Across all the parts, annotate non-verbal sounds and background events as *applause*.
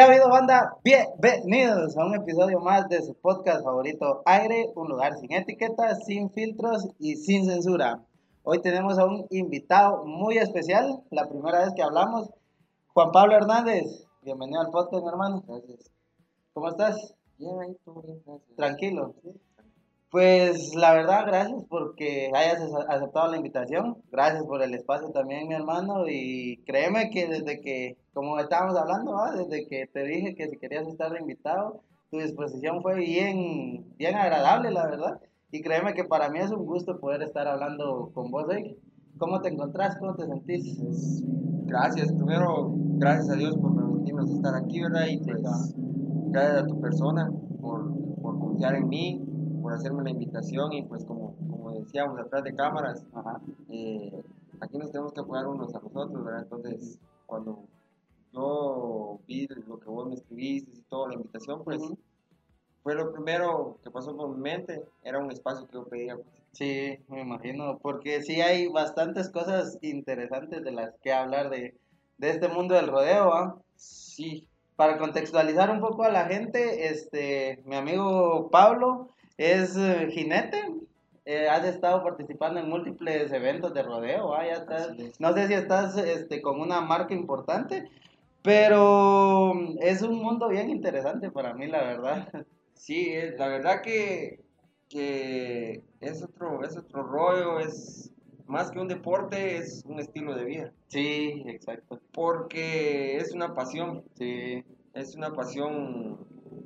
¿Qué ha habido, banda? Bienvenidos a un episodio más de su podcast favorito Aire, un lugar sin etiquetas, sin filtros y sin censura. Hoy tenemos a un invitado muy especial, la primera vez que hablamos, Juan Pablo Hernández. Bienvenido al podcast, mi hermano. Gracias. ¿Cómo estás? Bien, ahí todo bien, gracias. Tranquilo. Pues la verdad, gracias porque hayas ace- aceptado la invitación. Gracias por el espacio también, mi hermano. Y créeme que desde que, como estábamos hablando, ¿va? desde que te dije que si querías estar invitado, tu disposición fue bien, bien agradable, la verdad. Y créeme que para mí es un gusto poder estar hablando con vos hoy. ¿Cómo te encontrás? ¿Cómo te sentís? Pues, gracias, primero, gracias a Dios por permitirnos estar aquí, ¿verdad? Y pues, gracias a tu persona por, por confiar en mí, por hacerme la invitación y pues como, como decíamos atrás de cámaras, Ajá. eh, aquí nos tenemos que apoyar unos a los otros, ¿verdad? Entonces, cuando yo vi lo que vos me escribiste y toda la invitación, pues Ujú. fue lo primero que pasó por mi mente, era un espacio que yo pedía. pues. Sí, me imagino, porque sí hay bastantes cosas interesantes de las que hablar de, de este mundo del rodeo, ¿ah? Sí, Para contextualizar un poco a la gente, este, mi amigo Pablo es eh, jinete, eh, has estado participando en múltiples eventos de rodeo, ¿ah? Ya estás- es. no sé si estás este, con una marca importante, pero es un mundo bien interesante para mí, la verdad. *laughs* Sí, es- la verdad que, que es otro, es otro rollo, es más que un deporte, es un estilo de vida, Sí, exacto, porque es una pasión, sí, es una pasión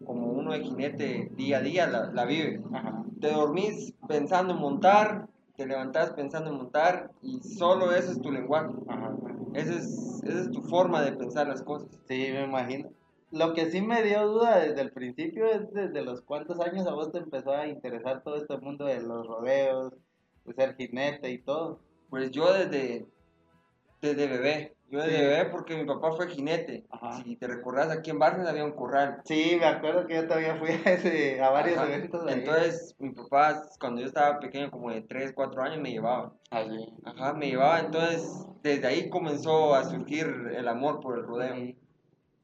como uno de jinete día a día la, la vive. ajá. Te dormís pensando en montar, te levantás pensando en montar y solo eso es tu lenguaje, Ajá. esa es, esa es tu forma de pensar las cosas. Sí, me imagino. Lo que sí me dio duda desde el principio es desde los cuántos años a vos te empezó a interesar todo este mundo de los rodeos, de ser jinete y todo. Pues yo desde, desde bebé, yo Sí. bebé porque mi papá fue jinete. Ajá. Si te recordás, aquí en Barnes había un corral. Sí, me acuerdo que yo todavía fui a, ese, a varios Ajá. eventos ahí. Entonces, mi papá, cuando yo estaba pequeño, como de 3, 4 años, me llevaba. Allí. Ajá, me llevaba. Entonces, desde ahí comenzó a surgir el amor por el rodeo.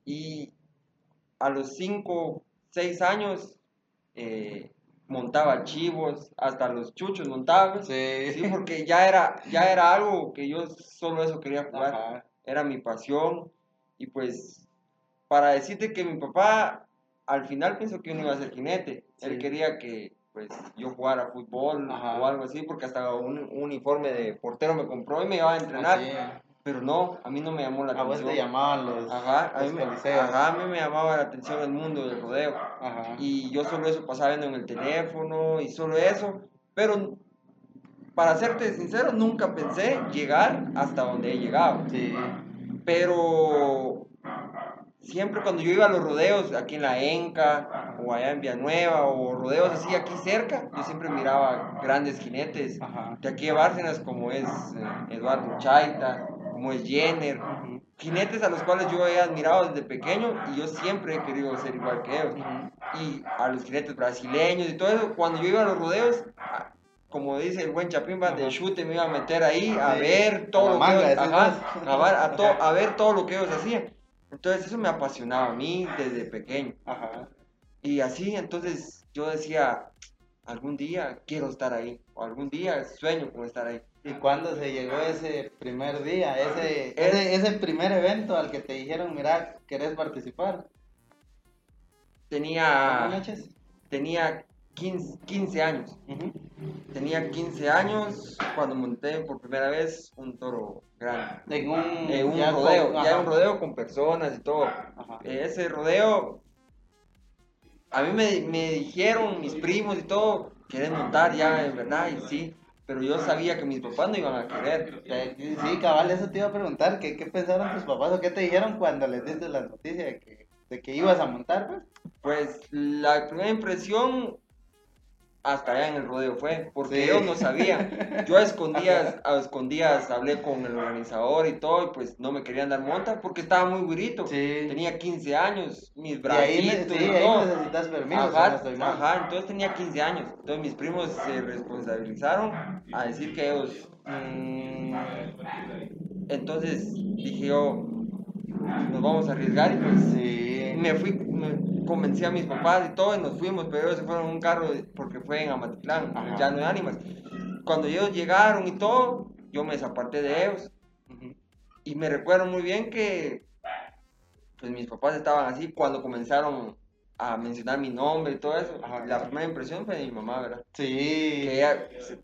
Y a los 5, 6 años, eh, montaba chivos, hasta los chuchos montaba. Sí. Sí, porque ya era, ya era algo que yo solo eso quería jugar. Ajá. Era mi pasión. Y pues, para decirte que mi papá, al final pienso que uno iba a ser jinete. Él Sí. quería que pues yo jugara fútbol Ajá. o algo así, porque hasta un, un uniforme de portero me compró y me iba a entrenar. Así. Pero no, a mí no me llamó la A vos atención. te llamaban los, Ajá, a los mí, me, coliseos. ajá, a mí me llamaba la atención el mundo del rodeo. Ajá. Y yo solo eso pasaba viendo en el teléfono y solo eso. Pero para serte sincero, nunca pensé llegar hasta donde he llegado. Sí. Pero siempre cuando yo iba a los rodeos aquí en la Enca o allá en Villanueva o rodeos así aquí cerca, yo siempre miraba grandes jinetes Ajá. de aquí de Bárcenas como es eh, Eduardo Chaita, como es Jenner, jinetes a los cuales yo he admirado desde pequeño y yo siempre he querido ser igual que ellos. Y a los jinetes brasileños y todo eso. Cuando yo iba a los rodeos, como dice el buen Chapimba, de chute me iba a meter ahí a Sí, ver todo a lo que ellos, ajá, a, ver, a, to- a ver todo lo que ellos hacían. Entonces eso me apasionaba a mí desde pequeño. Ajá. Y así, entonces yo decía, algún día quiero estar ahí, o algún día sueño con estar ahí. ¿Y cuándo se llegó ese primer día, ese, Es- ese, ese primer evento al que te dijeron, mira, ¿querés participar? Tenía, tenía 15, 15 años. Ujú. Tenía 15 años cuando monté por primera vez un toro grande. En un, Eh, un ya con- rodeo, ya ajá. un rodeo con personas y todo. Ajá. Eh, ese rodeo, a mí me, me dijeron mis primos y todo, querés montar ya, en verdad, y sí. Pero yo sabía que mis papás no iban a querer. Eh, Sí, cabal, eso te iba a preguntar, ¿qué, qué pensaron tus papás o qué te dijeron cuando les diste la noticia de que, de que ibas a montar, pues? Pues la primera impresión hasta allá en el rodeo fue, porque Sí. ellos no sabían. *laughs* Yo a escondidas, a escondidas hablé con el organizador y todo, y pues no me querían dar monta porque estaba muy güirito. Sí. Tenía 15 años, mis Y ahí, ne- bracitos sí, y ahí todo. necesitas permiso, si no Ajá, ajá, entonces tenía 15 años. Entonces mis primos se responsabilizaron a decir que ellos... mm, entonces dije yo, nos vamos a arriesgar y pues Sí. me fui, me convencí a mis papás y todo y nos fuimos, pero ellos se fueron en un carro porque fue en Amatitlán, Ajá. ya no hay ánimas. Cuando ellos llegaron y todo, yo me desaparté de ellos y me recuerdo muy bien que pues mis papás estaban así cuando comenzaron a mencionar mi nombre y todo eso. Ajá. La primera impresión fue de mi mamá, ¿verdad? Sí. Que ella se-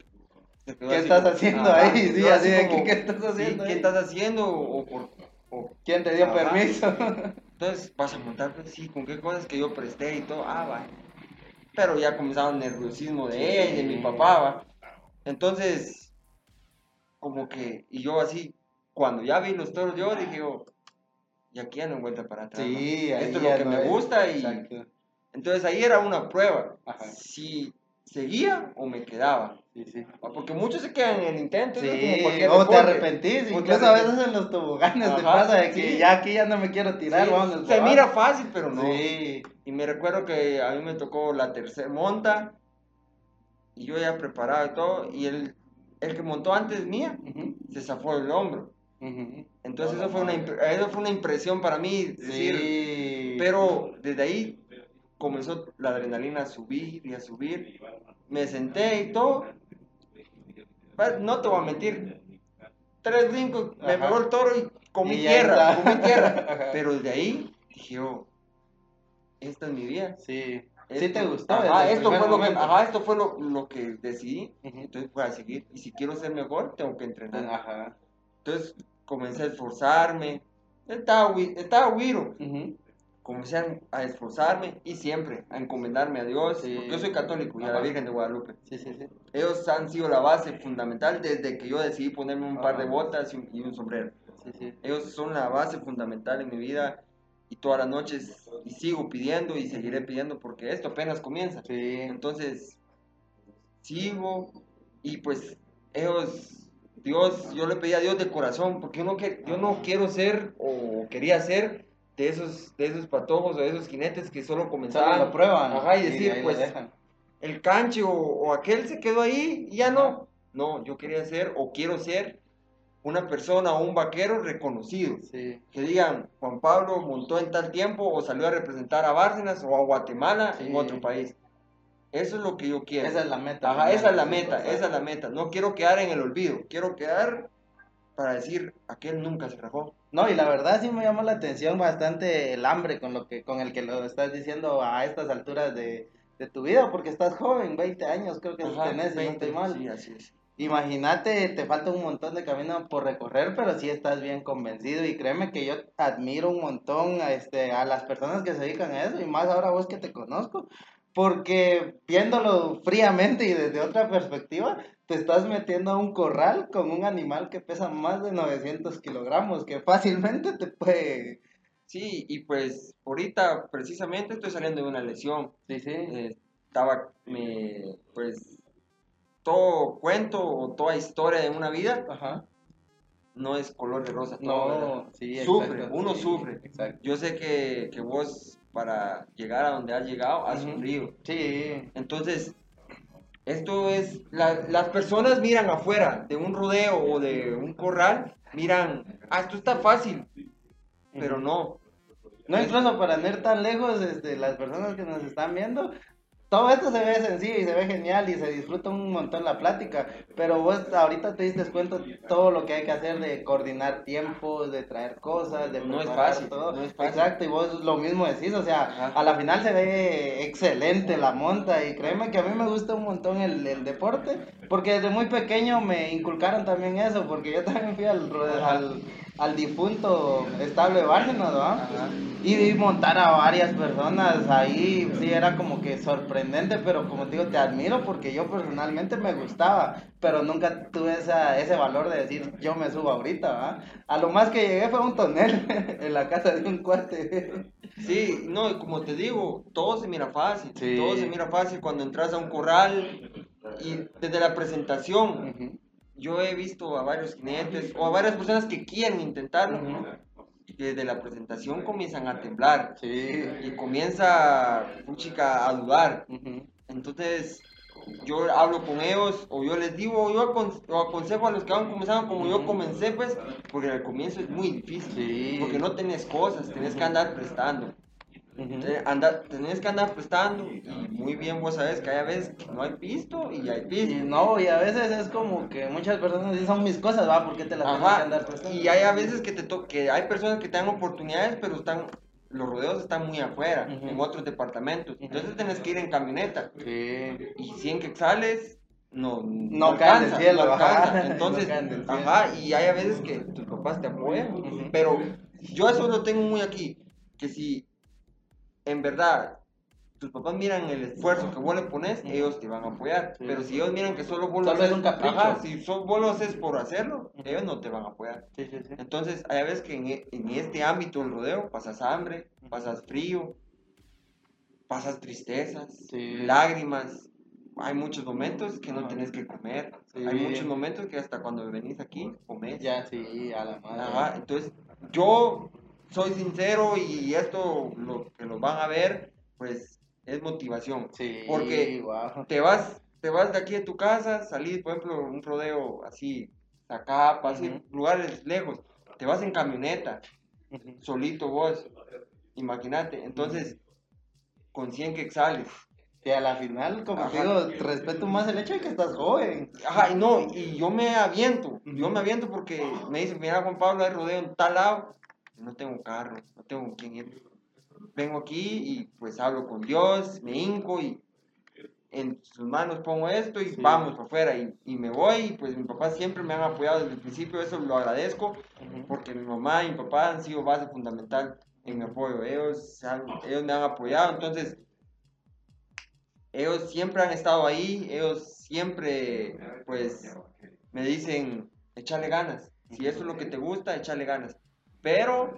se ¿Qué así estás haciendo Ajá, ahí? Sí, así de como, que, ¿qué estás sí, haciendo ¿Qué ahí? estás haciendo? O, por- o- ¿Quién te dio Ajá. permiso? *laughs* Entonces, ¿vas a montar? Pues sí, ¿con qué cosas que yo presté y todo? Ah, va. Pero ya comenzaba el nerviosismo de y de mi papá, va. Entonces, como que, y yo así, cuando ya vi los toros, yo dije, yo, y aquí ya no hay vuelta para atrás. Sí, Esto es lo que no me gusta y Exacto. entonces ahí era una prueba. Ajá. Si seguía o me quedaba. Sí, sí. ¿va? Porque muchos se quedan en el intento. eso es como Sí, o te arrepentís, te incluso a veces en los toboganes te Ajá, pasa de que sí. ya aquí ya no me quiero tirar, Sí, vamos. se mira fácil, pero no. Sí, Y me recuerdo que a mí me tocó la tercera monta y yo ya preparado y todo. Y el, el que montó antes mía Ujú, se zafó el hombro. ujú. Entonces Hola, eso fue, una, eso fue una impresión para mí. Decir, Sí. Pero desde ahí comenzó la adrenalina a subir y a subir. Me senté y todo. No te voy a mentir. Tres brincos, me pegó el toro y comí Y tierra, está. comí tierra. *laughs* Ajá. Pero desde ahí dije yo, esta es mi vida. Sí. Sí Esto- te. Ajá, desde el esto fue, lo que, ajá, esto fue lo, lo que decidí. Entonces voy a seguir. Y si quiero ser mejor, tengo que entrenar. Ajá. Entonces comencé a esforzarme. Estaba, estaba huiro. Ujú. Comencé a, esforzarme y siempre a encomendarme a Dios. Sí. Porque yo soy católico y a la. Virgen de Guadalupe. Sí, sí, sí. Ellos han sido la base fundamental desde que yo decidí ponerme un par de botas y un, y un sombrero. Sí, sí. Ellos son la base fundamental en mi vida y todas las noches y sigo pidiendo y seguiré pidiendo porque esto apenas comienza. Sí. Entonces, sigo y pues ellos, Dios, yo le pedí a Dios de corazón porque yo no, que, yo no quiero ser o quería ser de esos, de esos patojos o de esos jinetes que solo comenzaban lo prueban. Ajá, y decir, lo pues, el canche o, o aquel se quedó ahí y ya no. No, yo quería ser o quiero ser una persona o un vaquero reconocido Sí. que digan Juan Pablo montó en tal tiempo o salió a representar a Bárcenas o a Guatemala Sí. en otro país. Eso es lo que yo quiero. Esa es la meta. Ajá, esa es la meta, esa es la meta. No quiero quedar en el olvido, quiero quedar para decir, aquel nunca se rajó. No, y la verdad sí me llamó la atención bastante el hambre con lo que con el que lo estás diciendo a estas alturas de, de tu vida, porque estás joven, 20 años creo que Ajá, tenés, si no 20, estoy mal. Sí, así es. Imagínate, te falta un montón de camino por recorrer, pero sí estás bien convencido y créeme que yo admiro un montón a, este, a las personas que se dedican a eso y más ahora vos que te conozco, porque viéndolo fríamente y desde otra perspectiva, te estás metiendo a un corral con un animal que pesa más de 900 kilogramos, que fácilmente te puede... Sí, y pues ahorita precisamente estoy saliendo de una lesión. Sí, sí. Eh, estaba, me, pues, todo cuento o toda historia de una vida Ajá. no es color de rosa. todo. No, sí, Sufre, exacto, uno sufre. Exacto. Yo sé que, que vos para llegar a donde has llegado, has Ujú. sufrido. Sí. Entonces, esto es, la- las personas miran afuera de un rodeo o de un corral, miran, ah, esto está fácil, pero no. No, incluso para no ir tan lejos, este, las personas que nos están viendo, todo esto se ve sencillo y se ve genial y se disfruta un montón la plática, pero vos ahorita te diste cuenta todo lo que hay que hacer de coordinar tiempos, de traer cosas, de No es fácil, todo. no es fácil. Exacto, y vos lo mismo decís, o sea, Ajá. a la final se ve excelente la monta y créeme que a mí me gusta un montón el, el deporte, porque desde muy pequeño me inculcaron también eso, porque yo también fui al, al, al difunto estable Bárcenas, ¿va? Y montar a varias personas ahí, sí, era como que sorprendente, pero como te digo, te admiro porque yo personalmente me gustaba, pero nunca tuve esa, ese valor de decir, yo me subo ahorita, ¿va? A lo más que llegué fue a un tonel *laughs* en la casa de un cuate. Sí, no, como te digo, todo se mira fácil, Sí. todo se mira fácil cuando entras a un corral y desde la presentación. Yo he visto a varios jinetes o a varias personas que quieren intentarlo, y desde la presentación comienzan a temblar Sí. y comienza, chica, a dudar. Entonces, yo hablo con ellos, o yo les digo, o yo o aconsejo a los que van comenzando como yo comencé, pues, porque al comienzo es muy difícil. Sí. Porque no tenés cosas, tenés que andar prestando. Ujú. Te- anda- tenés que andar prestando, y muy bien vos sabes que hay veces que no hay pisto y hay Y pisto. no, y a veces es como que muchas personas dicen, son mis cosas, ¿va? ¿Por qué te las tengo que Ajá, andar prestando? y hay a veces que te to- que hay personas que te dan oportunidades, pero están, los rodeos están muy afuera, Ujú. en otros departamentos. Entonces tenés que ir en camioneta. Sí. y 100 quetzales no, No caen del cielo, no ajá. *laughs* Entonces, No ajá, y hay a veces que tus papás te apoyan, Ujú. pero yo eso lo tengo muy aquí, que si en verdad tus papás miran el esfuerzo que vos le pones, ellos te van a apoyar, Sí. pero si ellos miran que solo vos lo Solo es haces, un ajá, si so- vos lo haces por hacerlo, ellos no te van a apoyar. Sí. Entonces, hay veces que en, e- en este ámbito del rodeo pasas hambre, pasas frío, pasas tristezas, lágrimas. Hay muchos momentos que no Ajá. tenés que comer. Hay muchos momentos que hasta cuando venís aquí comes. Ya, sí, a la madre. Ajá, entonces, yo soy sincero y esto lo que lo van a ver, pues es motivación. Sí, Porque te vas, te vas de aquí de tu casa, salís, por ejemplo, un rodeo así, acá, así, Ujú. lugares lejos, te vas en camioneta, solito vos, imagínate, entonces, con 100 quetzales. Que a la final, como te Ajá. digo, respeto más el hecho de que estás joven. Ajá, y no, y yo me aviento, yo me aviento porque me dicen, mira Juan Pablo, hay rodeo en tal lado, no tengo carro, no tengo con quién ir. Vengo aquí y pues hablo con Dios, me hinco y en sus manos pongo esto y Sí. vamos para afuera y, y me voy y pues mi papá siempre me han apoyado desde el principio, eso lo agradezco porque mi mamá y mi papá han sido base fundamental en mi apoyo, ellos, han- ellos me han apoyado, entonces ellos siempre han estado ahí, ellos siempre pues me dicen, échale ganas, si eso es lo que te gusta, échale ganas, pero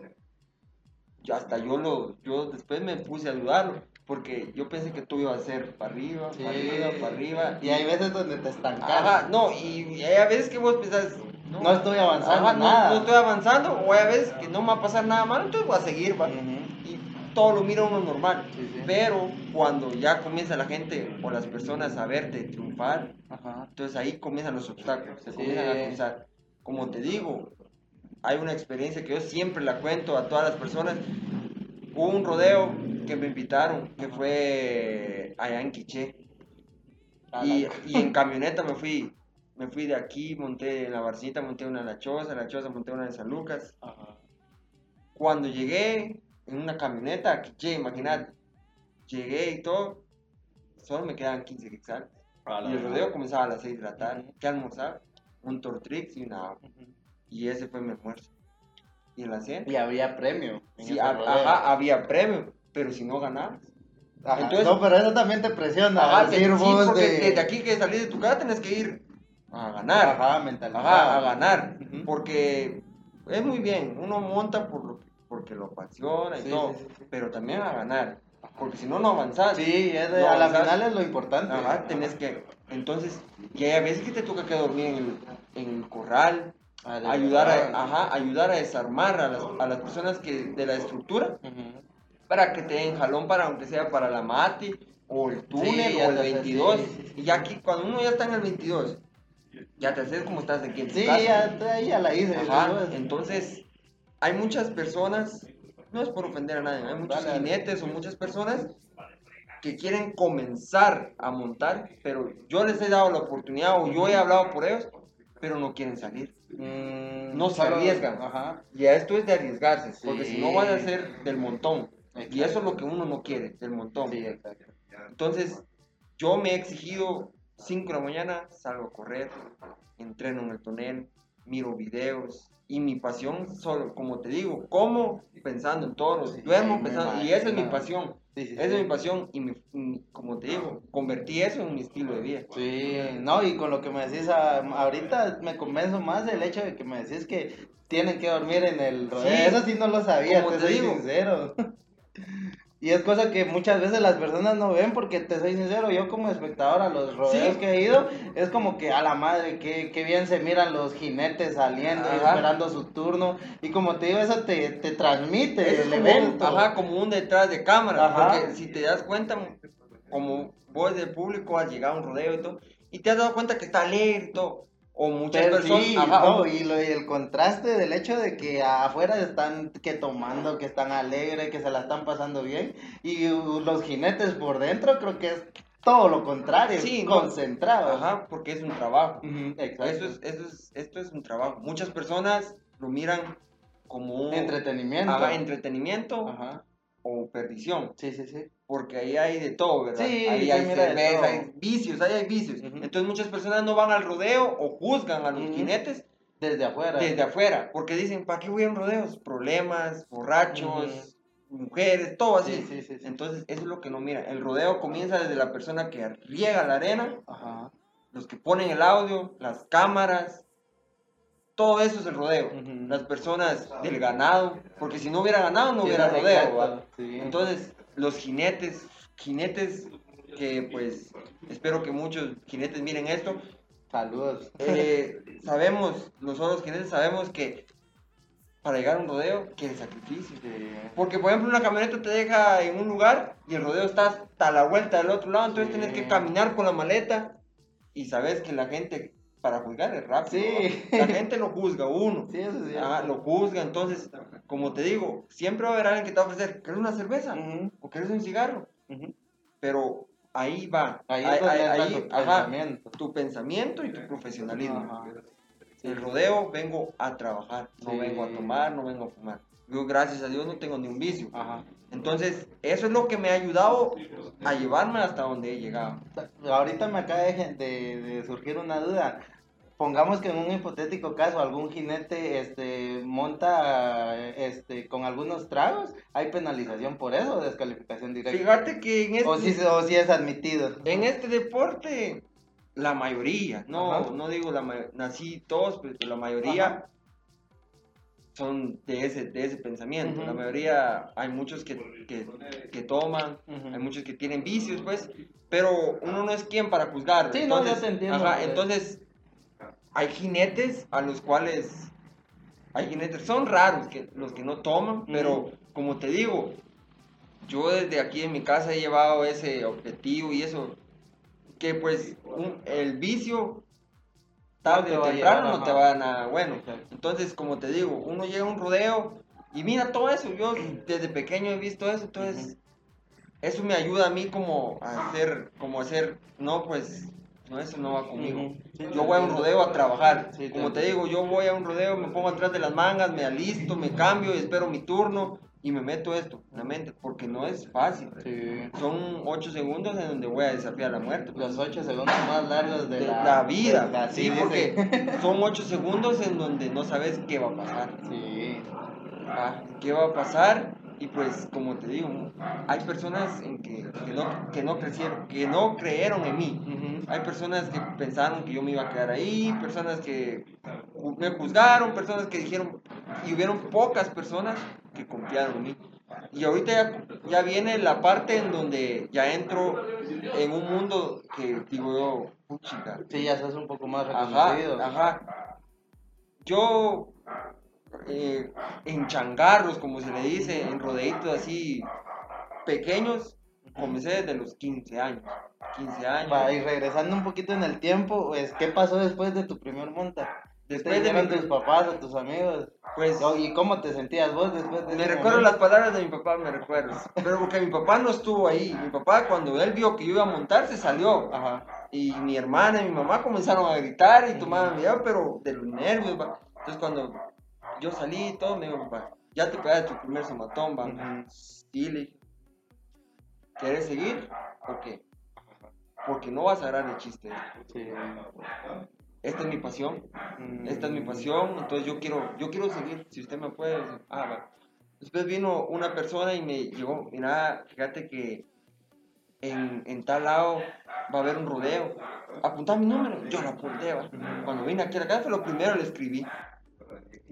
yo hasta yo lo, yo después me puse a dudarlo, porque yo pensé que tú ibas a ser para arriba, Sí. para arriba, para arriba, Y hay veces donde te estancas. Ajá, no, y, hay veces que vos pensás, No estoy avanzando Ajá, no, nada. no estoy avanzando, o hay veces que no me va a pasar nada malo, entonces voy a seguir, va. Ujú. Y todo lo mira uno normal. Sí, sí. Pero cuando ya comienza la gente o las personas a verte triunfar, Ajá. entonces ahí comienzan los obstáculos, se comienzan a cruzar. Como te digo, hay una experiencia que yo siempre la cuento a todas las personas. Hubo un rodeo que me invitaron, que fue allá en Quiché. Y, y en camioneta me fui, me fui de aquí, monté en la barcita, monté una en la choza, en la choza monté una en San Lucas. Ajá. Cuando llegué en una camioneta, a Quiché, imagínate, llegué y todo, solo me quedaban 15 quetzales. Y el rodeo comenzaba a las 6 de la tarde. ¿Qué almorzar? Un tortrix y una agua. Ujú. Y ese fue mi almuerzo. Y en la cena, Y había premio. sí, rodeo. ajá, había premio, pero si no ganabas. Ajá. entonces- no, pero eso también te presiona. Ajá, decir sí, vos porque de... desde aquí que salís de tu casa tenés que ir a ganar. Ajá, mentalidad. Ajá, a ganar. Ujú. Porque es muy bien, uno monta por lo que- porque lo apasiona y Sí, todo, sí, pero también a ganar. Porque si no, no avanzás. Sí, es de- No a la avanzás. final es lo importante. Ajá, tenés que. Entonces, y hay a veces que te toca que dormir en el, en el corral, Ah, ayudar a, ajá, ayudar a desarmar a las, a las personas que de la estructura, para que te den jalón para aunque sea para la Mati o el túnel o el te haces, 22. sí. Y ya aquí, cuando uno ya está en el 22, ya te haces como estás aquí en tu Sí, casa. ya, ya la hice. Entonces hay muchas personas, no es por ofender a nadie, hay muchos jinetes o muchas personas que quieren comenzar a montar, pero yo les he dado la oportunidad o yo he hablado por ellos, pero no quieren salir. Mm, No se arriesgan. Ajá. Y a esto es de arriesgarse, porque si no van a ser del montón. Y eso es lo que uno no quiere, del montón. Sí, exacto. Entonces, yo me he exigido 5 de la mañana, salgo a correr, entreno en el tonel, miro videos. Y mi pasión, solo, como te digo, como pensando en toros, Sí, duermo pensando, y esa es mi pasión, Sí, sí, esa es mi pasión, y mi- mi- como te digo, convertí eso en mi estilo de vida. Sí, no, y con lo que me decís ah, ahorita me convenzo más del hecho de que me decís que tienen que dormir en el rodeo. Eso sí no lo sabía, como te, te soy digo. sincero. *laughs* Y es cosa que muchas veces las personas no ven porque te soy sincero, yo como espectador a los rodeos Sí. que he ido, es como que a la madre, que, que bien se miran los jinetes saliendo Ajá. esperando su turno. Y como te digo, eso te, te transmite es el evento. ajá, como un detrás de cámara, Ajá. porque si te das cuenta, como vos de público has llegado a un rodeo y todo, y te has dado cuenta que está alegre y todo, o muchas Pero personas, sí, ajá, no, y, lo- y el contraste del hecho de que afuera están que tomando, que están alegres, que se la están pasando bien, y los jinetes por dentro creo que es todo lo contrario, Sí, no. concentrados. ajá, porque es un trabajo. Exacto. Eso es, eso es, esto es un trabajo. Muchas personas lo miran como un Entretenimiento. ajá, entretenimiento Ajá. o perdición, Sí, sí, sí. Porque ahí hay de todo, ¿verdad? Sí, ahí hay cerveza, hay vicios, ahí hay vicios. Ujú. Entonces muchas personas no van al rodeo o juzgan a los Ujú. jinetes Desde afuera. desde afuera, porque dicen, ¿para qué voy a un rodeos? Problemas, borrachos, mujeres, todo así. Sí, sí, sí. Entonces, eso es lo que no mira. El rodeo comienza desde la persona que riega la arena, Ajá. los que ponen el audio, las cámaras, todo eso es el rodeo. Ujú. Las personas del ganado, porque si no hubiera ganado no hubiera rodeo. sí. Entonces, los jinetes, jinetes que pues espero que muchos jinetes miren esto, Saludos. eh, *laughs* sabemos, nosotros jinetes sabemos que para llegar a un rodeo quiere sacrificio. Porque, por ejemplo, una camioneta te deja en un lugar y el rodeo está hasta la vuelta del otro lado, entonces Sí. tienes que caminar con la maleta y sabes que la gente, para juzgar es rápido. Sí. La gente lo juzga uno. Sí, eso. Ah, lo juzga, entonces, como te digo, siempre va a haber alguien que te va a ofrecer, ¿quieres una cerveza? Ujú, ¿O quieres un cigarro? Pero ahí va. Ahí donde entra tu ajá, pensamiento. tu pensamiento y tu profesionalismo. Ajá. El rodeo vengo a trabajar, no Sí. vengo a tomar, no vengo a fumar. Yo, gracias a Dios, no tengo ni un vicio. Ajá. Entonces, eso es lo que me ha ayudado a llevarme hasta donde he llegado. Ahorita me acaba de, de- de surgir una duda. Pongamos que en un hipotético caso algún jinete este, monta este, con algunos tragos, ¿hay penalización por eso o descalificación directa? Fíjate que en este, O si, o si es admitido. en este deporte, la mayoría, no, Ajá. no digo la mayoría, nací todos, pero la mayoría Ajá. Son de ese, de ese pensamiento. Ujú. La mayoría, hay muchos que, que, que toman, Ujú. hay muchos que tienen vicios, pues, pero uno no es quien para juzgar. Sí, no, entonces, te entiendo, ajá, pues. entonces, hay jinetes a los cuales, hay jinetes, son raros que, los que no toman, pero como te digo, yo desde aquí en mi casa he llevado ese objetivo y eso, que pues un- el vicio tarde o temprano no te ajá. va a bueno. Exacto. Entonces, como te digo, uno llega a un rodeo y mira todo eso, yo desde pequeño he visto eso, entonces eso me ayuda a mí como a hacer, como a hacer, no pues, no, eso no va conmigo. Ujú. Sí, Yo voy a un rodeo a trabajar. Sí, Como te digo, yo voy a un rodeo, me pongo atrás de las mangas, me alisto, me cambio y espero mi turno y me meto esto en la mente, porque no es fácil. Sí. Son 8 segundos en donde voy a desafiar la muerte. Los ocho segundos más largos de, de la, la, vida. de la- sí, sí, porque *laughs* son 8 segundos en donde no sabes qué va a pasar. Sí. Ah, ¿Qué va a pasar? Y pues, como te digo, hay personas en que, que no, que no crecieron, que no creyeron en mí. Ujú. Hay personas que pensaron que yo me iba a quedar ahí, personas que me juzgaron, personas que dijeron, y hubieron pocas personas que confiaron en mí. Y ahorita ya, ya viene la parte en donde ya entro en un mundo que digo yo, puchica, Sí, ya sos un poco más Ajá, reconocido. ajá. Yo, eh, en changarros, como se le dice, en rodeitos así, pequeños, comencé desde los 15 años. 15 años. Va, y regresando un poquito en el tiempo, pues, ¿qué pasó después de tu primer monta? Después ¿Te de mi- tus papás o tus amigos? Pues ¿Y cómo te sentías vos después de me recuerdo momento? las palabras de mi papá, me recuerdo. Pero porque mi papá no estuvo ahí. Mi papá cuando él vio que yo iba a montar se salió. Ajá. Y mi hermana y mi mamá comenzaron a gritar y tomaban video, pero de los nervios, va. Entonces cuando yo salí y todo, me dijo, papá, ya te pegaste tu primer somatón, va. Le dije, ¿quieres seguir? ¿Por qué? Porque no vas a agarrar el chiste. Sí. Esta es mi pasión, esta es mi pasión, entonces yo quiero, yo quiero seguir, si usted me puede, ah, va. Después vino una persona y me llegó, mira, fíjate que en, en tal lado va a haber un rodeo. Apunta mi número, yo lo apunté, va. Cuando vine aquí a la casa fue lo primero le escribí.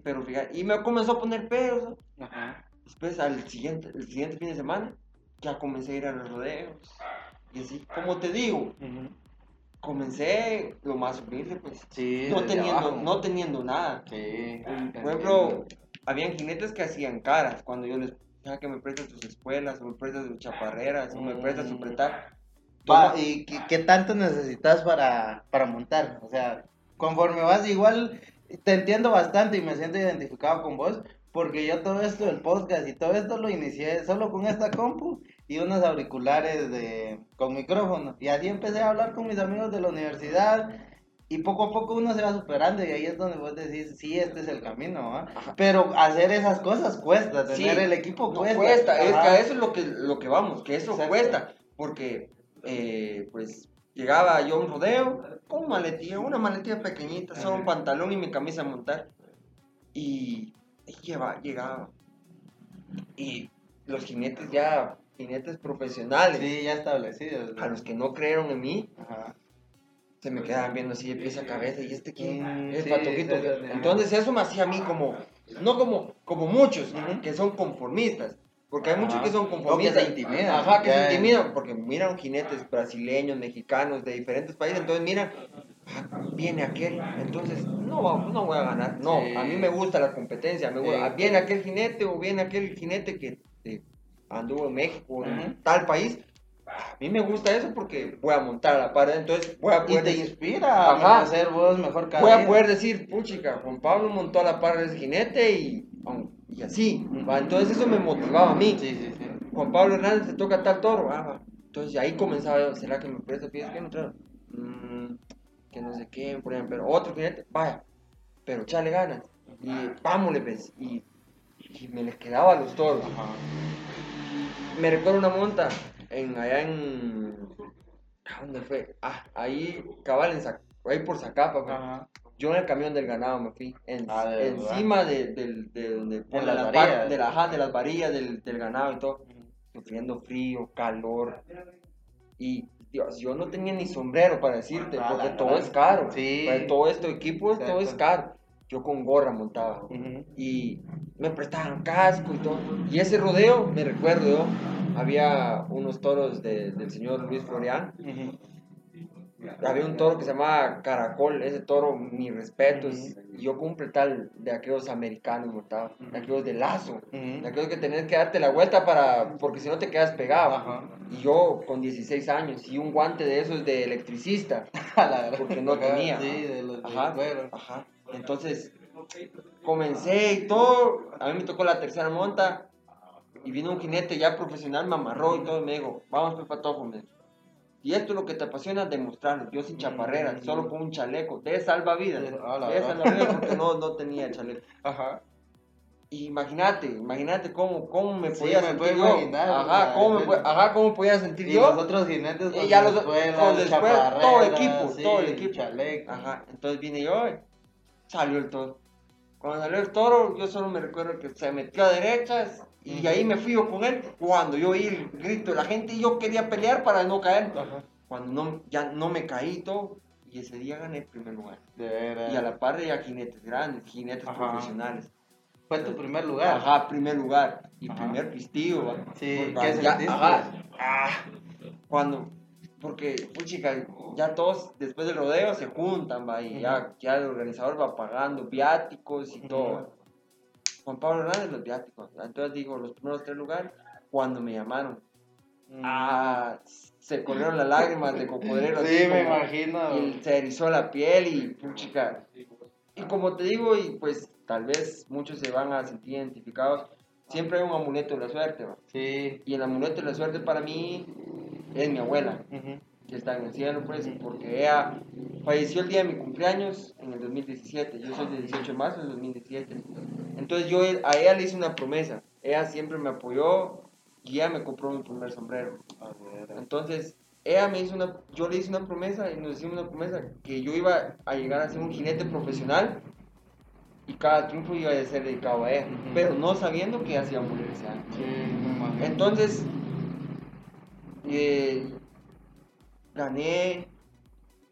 Pero fíjate, y me comenzó a poner pedos. Después al siguiente, el siguiente fin de semana, ya comencé a ir a los rodeos. Y así, como te digo. Comencé lo más humilde, pues. Sí, No teniendo, abajo. no teniendo nada. Sí. Por ejemplo, habían jinetes que hacían caras cuando yo les dejaba que me prestas tus espuelas, o me prestas tus chaparreras, o me prestas tu Mm. Va, Toma- ¿Y qué, qué tanto necesitas para, para montar? O sea, conforme vas igual, te entiendo bastante y me siento identificado con vos, porque yo todo esto del podcast y todo esto lo inicié solo con esta compu y unos auriculares de, con micrófono. Y así empecé a hablar con mis amigos de la universidad y poco a poco uno se va superando y ahí es donde vos decís, sí, este es el camino, ¿va? Pero hacer esas cosas cuesta, tener Sí, el equipo No cuesta. es que Ajá. a eso es lo que, lo que vamos, que eso Exacto. cuesta, porque eh, pues llegaba yo a un rodeo con maletilla, una maletilla pequeñita, solo un pantalón y mi camisa a montar, y, y lleva- llegaba, y los jinetes ya, jinetes profesionales, Sí, ya establecido. a los que no creyeron en mí, Ajá. se me quedaban viendo así de pies a cabeza, y este quién, sí, sí, sí. entonces eso me hacía a mí como, no como, como muchos, que son conformistas, porque hay muchos que son que conformistas. se intimidan. Ajá, que se intimidan, porque miran jinetes brasileños, mexicanos, de diferentes países, entonces miran, ah, viene aquel, entonces no, no voy a ganar. No, Sí. a mí me gusta la competencia, me gusta, ah, viene aquel jinete o viene aquel jinete que anduvo en México, en Ujú. tal país. A mí me gusta eso porque voy a montar a la par, entonces voy a Y poder te decir- inspira Ajá. a ser vos mejor cada voy a poder decir, puchica, Juan Pablo montó a la par de ese jinete y, y así. Entonces eso me motivaba a mí. Sí, sí, sí. Juan Pablo Hernández te toca tal toro. Ah. Entonces ahí comenzaba ¿será que me presta pies que no trae? Mm, que no sé qué, por ejemplo, otro jinete, vaya, pero echale ganas. Y vámonos, pues. Y, y me les quedaba a los toros. Me recuerdo una monta en, allá en. ¿a ¿Dónde fue? Ah, ahí, cabal, en Zac- ahí por Zacapa, pues. Ajá. Yo en el camión del ganado me fui. En- Ah, de encima de, del- de varillas. par- de, la- ajá, de las varillas del, del ganado y todo. Sufriendo frío, calor. Y Dios, yo no tenía ni sombrero para decirte, Ah, porque la todo es caro. Sí. Todo esto equipo, todo es Exacto. caro. Yo con gorra montaba. Ujú. Y me prestaban casco y todo. Y ese rodeo, me recuerdo yo, había unos toros de- del señor Luis Florian. Ujú. Había un toro que se llamaba Caracol, ese toro, mi respeto. es- y yo cumple tal de aquellos americanos montaba, de aquellos de lazo, de aquellos que tenés que darte la vuelta para, porque si no te quedas pegado. Y yo con 16 años y un guante de esos de electricista, *laughs* porque no tenía. Sí, de los de Ajá, cuero. ajá. Entonces, comencé y todo. A mí me tocó la tercera monta. Y vino un jinete ya profesional, me amarró y todo. Y me dijo, vamos, Pepa Tojo. me dijo. Y esto es lo que te apasiona, demostrarlo. Yo sin chaparrera, solo con un chaleco. De salvavidas. De salvavidas porque *laughs* no, no tenía chaleco. Ajá. Imagínate, imagínate cómo, cómo me Sí, podía me sentir puedo yo. imaginar, Ajá, cómo me, ajá, cómo podía sentir Y yo. los otros jinetes con Y ya los- espuelas, con todo el equipo, sí, todo el equipo. chaleco. Ajá, entonces vine yo, eh, salió el toro. Cuando salió el toro, yo solo me recuerdo que se metió a derechas y ahí me fui yo con él. Cuando yo oí el grito de la gente, y yo quería pelear para no caer. Cuando no, ya no me caí todo, y ese día gané el primer lugar. De. Y a la par de ya jinetes grandes, jinetes Ajá. profesionales. Fue tu primer lugar. Ajá, primer lugar. Y Ajá. primer pistillo. Sí, ¿qué ya- ajá, ah, cuando, porque, chica, ya todos después del rodeo se juntan, va, y ya, ya el organizador va pagando viáticos y todo. Juan Pablo Hernández, los viáticos. Entonces digo, los primeros tres lugares, cuando me llamaron, ah, se corrieron las lágrimas de cocodrilo. Sí, me imagino. y se erizó la piel y puchica. Y como te digo, y pues tal vez muchos se van a sentir identificados, siempre hay un amuleto de la suerte, ¿va? Sí. Y el amuleto de la suerte para mí es mi abuela, Ujú. que está en el cielo, pues, porque ella falleció el día de mi cumpleaños en el 2017. Yo soy del 18 de marzo del 2017. Entonces yo a ella le hice una promesa. Ella siempre me apoyó y ella me compró mi primer sombrero. Entonces, ella me hizo una, yo le hice una promesa y nos hicimos una promesa que yo iba a llegar a ser un jinete profesional y cada triunfo iba a ser dedicado a ella, Ujú. pero no sabiendo que ella se iba a morir ese año. Sí. Entonces, eh, gané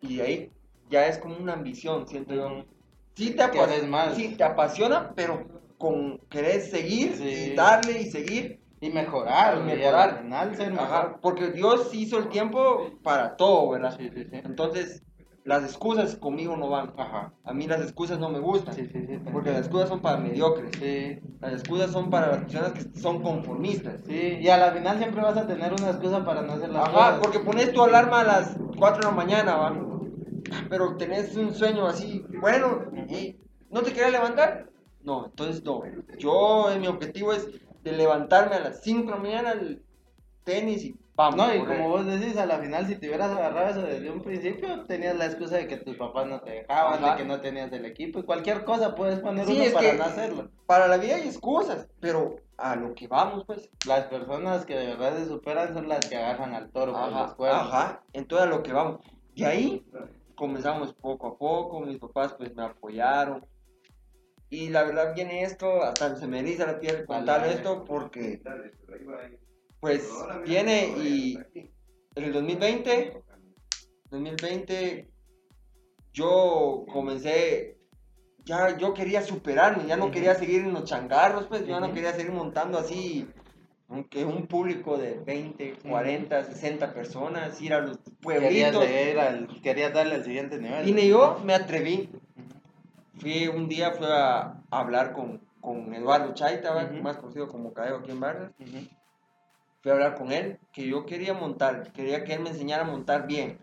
y ahí ya es como una ambición, siento yo. Sí te, apa- Querés más. sí te apasiona, pero con querer seguir Sí. y darle y seguir. Y mejorar, Y mejorar. Al final ser mejor. Ajá, porque Dios hizo el tiempo para todo, ¿verdad? Sí, sí, sí. Entonces, las excusas conmigo no van. Ajá. A mí las excusas no me gustan. Sí, sí, sí. Porque las excusas son para mediocres. Sí. Las excusas son para las personas que son conformistas. Sí, y a la final siempre vas a tener una excusa para no hacer las Ajá, cosas. porque pones tu alarma a las 4 de la mañana, va. Pero tenés un sueño así, bueno, y no te quieres levantar. No, entonces no. Yo, eh, mi objetivo es de levantarme a las 5 de la mañana, el tenis y vamos. No, y como vos decís, a la final, si te hubieras agarrado eso desde un principio, tenías la excusa de que tus papás no te dejaban, Ajá. de que no tenías el equipo, y cualquier cosa puedes poner Sí, uno para no hacerlo. para la vida hay excusas, pero a lo que vamos, pues. Las personas que de verdad se superan son las que agarran al toro por los cuernos. Ajá, entonces a lo que vamos. Y ahí comenzamos poco a poco, mis papás pues me apoyaron. Y la verdad viene esto, hasta se me eriza la piel contar Dale. esto porque pues viene y en el 2020, 2020 yo comencé, ya yo quería superarme, ya no quería seguir en los changarros, pues yo no quería seguir montando así aunque un público de 20, 40, 60 personas, ir a los pueblitos. al- querías darle al siguiente nivel. Vine yo, me atreví. Fui un día, fui a hablar con, con Eduardo Chaita, más conocido como Cadeo aquí en Barras. Ujú, Fui a hablar con él, que yo quería montar, quería que él me enseñara a montar bien.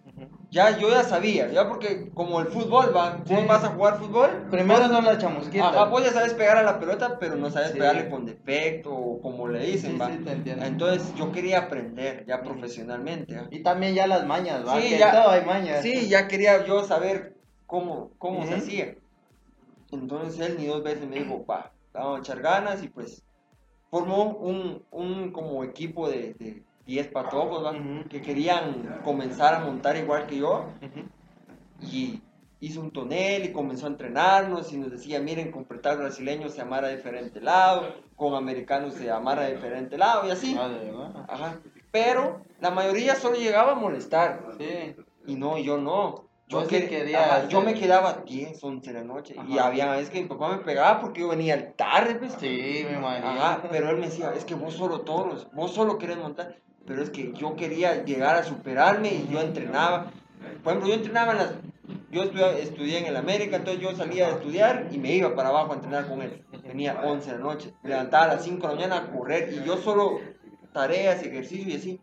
Ya, yo ya sabía, ya porque como el fútbol, ¿va? Sí. Vos vas a jugar fútbol. Primero vos- son las chamusquitas. Ajá, vos ya sabes pegar a la pelota, pero no sabes Sí. pegarle con defecto o como le dicen, Sí, ¿va? sí, te entiendo. Entonces yo quería aprender ya profesionalmente. ¿va? Y también ya las mañas, ¿va? Sí, que ya- todo hay mañas. Sí, ya quería yo saber cómo, cómo se Ujú. hacía. Entonces él ni dos veces me dijo, va, vamos a echar ganas y pues formó un, un como equipo de, de 10 patojos, que querían comenzar a montar igual que yo y hizo un tonel y comenzó a entrenarnos y nos decía, miren, con pretal brasileño se amara de diferente lado, con americanos se amara de diferente lado y así. Ah. Ajá. Pero la mayoría solo llegaba a molestar. Sí. Y no, yo no. Yo, Vos sí que- querías ajá, yo me quedaba 10, 11 de la noche. Y había veces que mi papá me pegaba porque yo venía tarde, pues. Sí, me imagino. Pero él me decía, es que vos solo toros, vos solo querés montar. Pero es que yo quería llegar a superarme y yo entrenaba. Por ejemplo, yo entrenaba en las... Yo estudié, estudié en el América, entonces yo salía a estudiar y me iba para abajo a entrenar con él. Venía 11 de la noche, me levantaba a las 5 de la mañana a correr y yo solo tareas, ejercicio y así.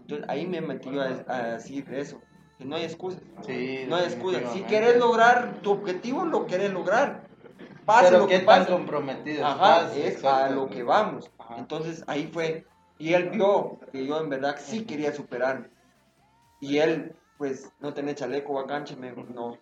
Entonces ahí me metí a, a decir eso, que no hay excusas. Sí, No hay excusa. Si quieres lograr tu objetivo, lo quieres lograr. Pase Pero lo qué que tan pase. comprometido Ajá, es a lo que vamos. Ajá. Entonces ahí fue. Y él vio que yo en verdad sí quería superarme. Y él, pues, no tenía chaleco bacanche, me dijo, no.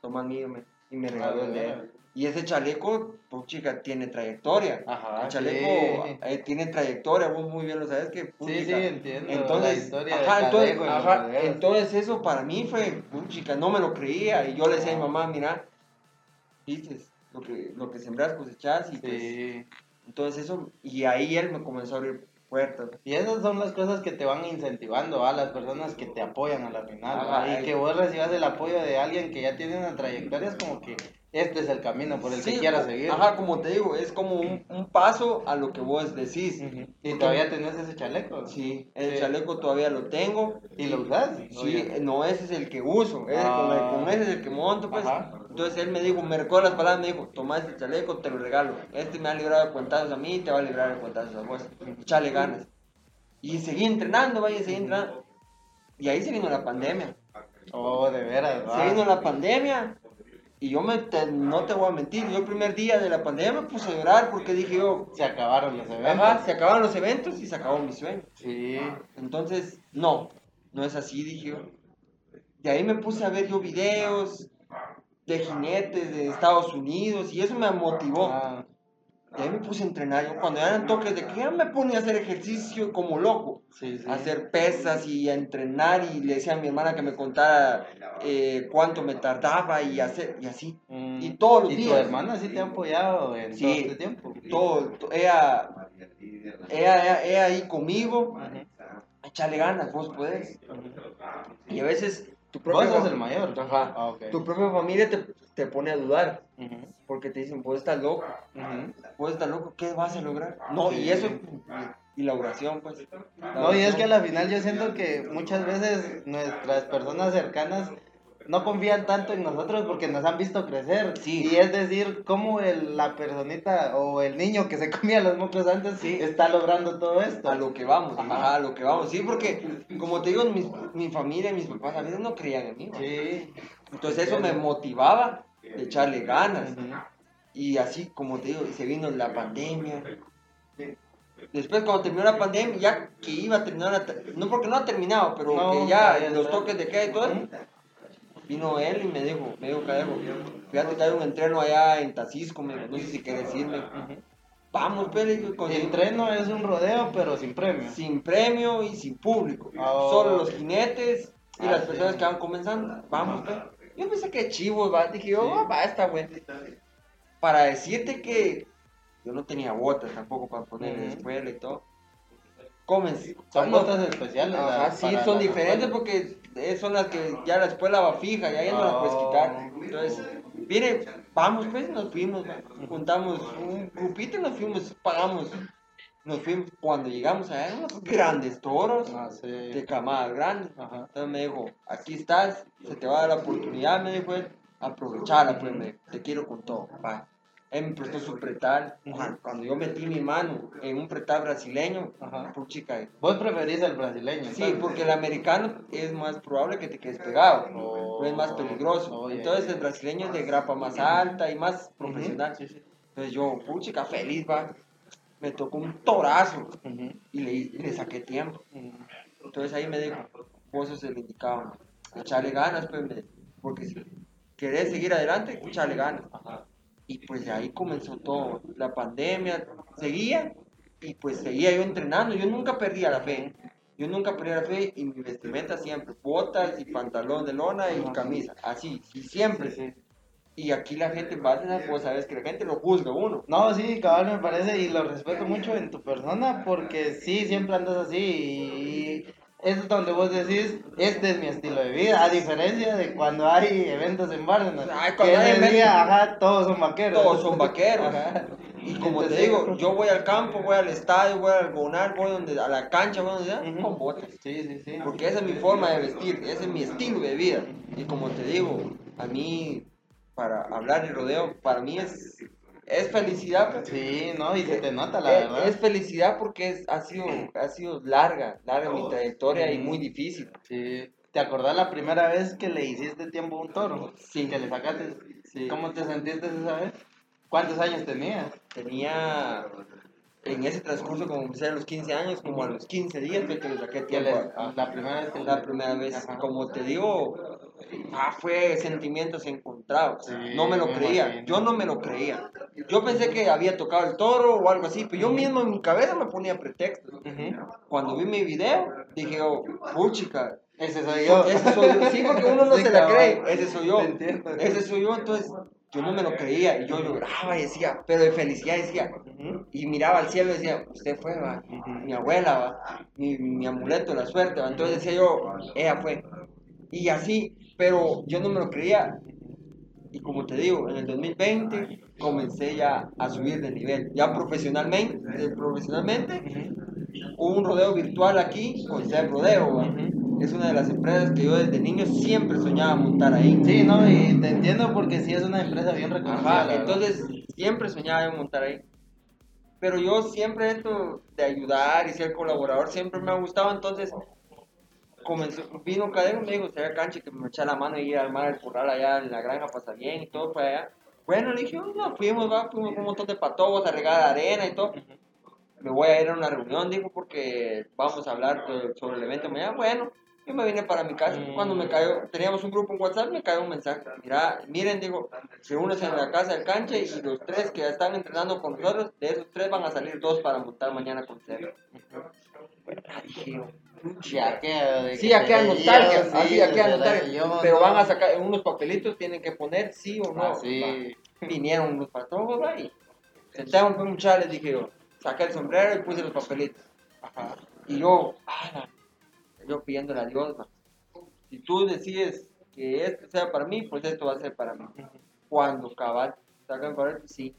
Toma el mío, me- y me regaló el de él. Y ese chaleco, pues chica, tiene trayectoria. Ajá, el chaleco sí. eh, tiene trayectoria, vos muy bien lo sabes que. Sí, puchica, sí, entiendo. entonces, la ajá, entonces, ajá, entonces eso para mí fue, chica, no me lo creía. Y yo le decía a mi mamá, mira, dices, lo que, lo que sembras cosechas. Y pues, Sí. entonces eso, y ahí él me comenzó a abrir puertas. Y esas son las cosas que te van incentivando a las personas que te apoyan a la final. Y que vos recibas el apoyo de alguien que ya tiene una trayectoria, es como que este es el camino por el Sí, que quieras seguir. Ajá, como te digo, es como un, un paso a lo que vos decís. Y todavía tenés ese chaleco. Sí, el Sí. chaleco todavía lo tengo. ¿Y lo usas? Sí, no, ese es el que uso, ese- con, el- con ese es el que monto, pues. Ajá. Entonces él me dijo, me recuerda las palabras, me dijo, toma este chaleco, te lo regalo. Este me ha librado de cuentazos a mí, te va a librar de cuentazos a vos. Echale ganas. Y seguí entrenando, vaya, seguí entrenando. Y ahí se vino la pandemia. Oh, de veras, Se va. vino la pandemia. Y yo me, te- no te voy a mentir, yo el primer día de la pandemia me puse a llorar porque dije yo, Se acabaron los eventos. ajá, se acabaron los eventos y se acabó mi sueño. Sí. Entonces, no, no es así, dije yo. De ahí me puse a ver yo videos de jinetes de Estados Unidos y eso me motivó. Ah, De ahí me puse a entrenar. Yo cuando eran toques de que ya me ponía a hacer ejercicio como loco. sí, sí. A hacer pesas y a entrenar y le decía a mi hermana que me contara eh, cuánto me tardaba y hacer y así. Mm. Y todos los ¿Y tu días. hermana sí te ha apoyado en Sí. todo este tiempo? Todo, to- ella, ella, ella, ella ahí conmigo, echarle ganas, vos podés. Y a veces tu Vos propia, sos fa- el mayor. Ajá. Ah, tu propia familia te, te pone a dudar. Porque te dicen, vos estás loco, ujú. vos estás loco, ¿qué vas a lograr? No, y eso, y la oración, pues. La No, y es que a la final yo siento que muchas veces nuestras personas cercanas no confían tanto en nosotros porque nos han visto crecer. Sí. Y es decir, cómo el, la personita o el niño que se *laughs* comía los mocos antes Sí. está logrando todo esto. A lo que vamos, Ajá. a lo que vamos. Sí, porque, como te digo, mis- mi familia y mis papás a veces no creían en mí. Sí. Entonces eso me motivaba de echarle ganas. Y así, como te digo, se vino la pandemia. Después, cuando terminó la pandemia, ya que iba a terminar, la no porque no ha terminado, pero No, que ya ya los toques de queda y todo vino él y me dijo, me dijo, Cadejo, fíjate que hay un entreno allá en Tacisco, me dijo, no sé si quieres irme. Vamos, pues, le digo, con- Entreno es un rodeo, pero sin premio. sin premio y sin público. Oh. Solo los jinetes y Ah, las sí. personas que van comenzando. Vamos, pues. Yo pensé que chivo, va. Dije yo, "Ah, va, bueno. Para decirte que yo no tenía botas tampoco para poner en la Ujú. escuela y todo. Comencé. Son botas especiales. Ajá, sí, son diferentes porque son las que ya la escuela va fija, ya, ya no las puedes quitar. Entonces, mire, vamos pues, nos fuimos, juntamos un grupito y nos fuimos, pagamos. Nos fuimos, cuando llegamos allá, unos grandes toros Ah, sí. de camadas grandes. Ajá. Entonces me dijo, aquí estás, se te va a dar la oportunidad, me dijo él, aprovechala, pues, me te quiero con todo, va. Él me prestó su pretal, cuando, cuando yo metí mi mano en un pretal brasileño, Ajá. puchica, Vos preferís el brasileño. Sí, entonces? porque el americano es más probable que te quedes pegado, Oh. es más peligroso. Oh, Entonces ya. el brasileño es de grapa más alta y más profesional. Sí, sí. Entonces yo, puchica, feliz, va. Me tocó un torazo Ujú, y le, y le saqué tiempo. ujú. Entonces ahí me dijo, vos sos el indicado, echarle ganas, pues, me- porque si querés seguir adelante, echarle ganas. Ajá. Y pues de ahí comenzó todo, la pandemia, seguía y pues seguía yo entrenando, yo nunca perdía la fe, yo nunca perdía la fe y mi vestimenta siempre, botas y pantalón de lona y camisa, así, y siempre. Sí, sí. Y aquí la gente va a vos sabes que la gente lo juzga uno. No, sí, cabal me parece y lo respeto mucho en tu persona porque sí, siempre andas así y es donde vos decís, este es mi estilo de vida, a diferencia de cuando hay eventos en Barcelona, Ay, que hay ese eventos- día, ajá, todos son vaqueros. Todos son vaqueros. Ajá. Y como te digo, yo voy al campo, voy al estadio, voy al gonar, voy donde, a la cancha, voy donde sea, con botas. Sí, sí, sí. Porque esa es mi forma de vestir, ese es mi estilo de vida. Y como te digo, a mí, para hablar de rodeo, para mí es, es felicidad. pues. Sí, no, y se te nota la es, verdad. es felicidad porque es, ha, sido, ha sido larga, larga mi trayectoria y muy difícil. Sí. ¿Te acordás la primera vez que le hiciste tiempo a un toro? Sí. Que le sacaste. Sí. ¿Cómo te sentiste esa vez? ¿Cuántos años tenías? Tenía en ese transcurso, como empecé a los 15 años, como a los 15 días fue que le saqué tiempo. le- a- la primera vez que la primera vez. Ajá. Como te digo, ah, fue sentimientos encontrados. Sí, no me lo creía. Yo no me lo creía. Yo pensé que había tocado el toro o algo así, pero yo mismo en mi cabeza me ponía pretextos. Ujú. Cuando vi mi video, dije, oh, puchica. Ese soy yo. Ese soy yo. Sí, porque uno no Sí, se la cree. Ese soy yo. Entiendo. Ese soy yo. Entonces, yo no me lo creía. Y yo lloraba y decía, pero de felicidad decía, y miraba al cielo y decía, usted fue, va, mi abuela, va, mi, mi amuleto la suerte, va. Entonces decía yo, ella fue. Y así, pero yo no me lo creía. Y como te digo, en el 2020 comencé ya a subir de nivel, ya profesionalmente, profesionalmente hubo un rodeo virtual aquí con Seb Rodeo, va. Es una de las empresas que yo desde niño siempre soñaba montar ahí. Sí, no, y te entiendo porque sí es una empresa bien reconocida. entonces siempre soñaba en montar ahí. Pero yo siempre esto de ayudar y ser colaborador siempre me ha gustado, entonces comenzó, vino Cadero y me dijo, sería canche que me echara la mano y ir a armar el corral allá en la granja pasa bien y todo para allá. Bueno, le dije, no, fuimos, va, fuimos con un montón de patobos a regar arena y todo. Me voy a ir a una reunión, dijo, porque vamos a hablar de- sobre el evento mañana. Bueno, yo me vine para mi casa. Cuando me cayó, teníamos un grupo en WhatsApp, me cayó un mensaje. Mira, miren, digo, reúnense en la casa del canche y los tres que están entrenando con nosotros, de esos tres van a salir dos para montar mañana con Cero. Sí, a nostalgia, yo, así, a nostalgia. yo, Pero van a sacar unos papelitos, tienen que poner sí o no. Ah, sí. Vinieron unos patojos, y sentaron pues muchachos, les dije yo, saqué el sombrero y puse los papelitos. Ajá. Y yo, ah, yo pidiéndole a Dios, si tú decides que esto sea para mí, pues esto va a ser para mí. Cuando cabal sacan para él, sí,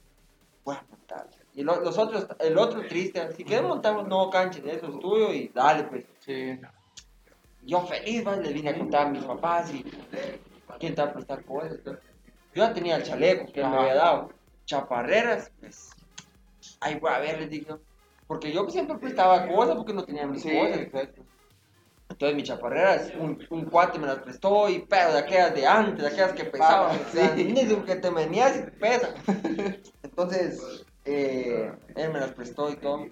voy a montar. Y lo- los otros, el otro triste, si quieres montar un nuevo canche, eso es tuyo y dale pues. Sí. Yo feliz, ¿va? le vine a contar a mis papás y quién te va a prestar cosas. Yo ya tenía el chaleco que él me Ajá. había dado. Chaparreras, pues, ahí voy a ver, les dije. Porque yo siempre prestaba cosas porque no tenía mis Sí, cosas. exacto. Entonces mi chaparreras, un, un cuate me las prestó y pero de aquellas de antes, de aquellas que pesaban, o sí. ni de que te venías y pesa. *laughs* Entonces, eh, él me las prestó y todo.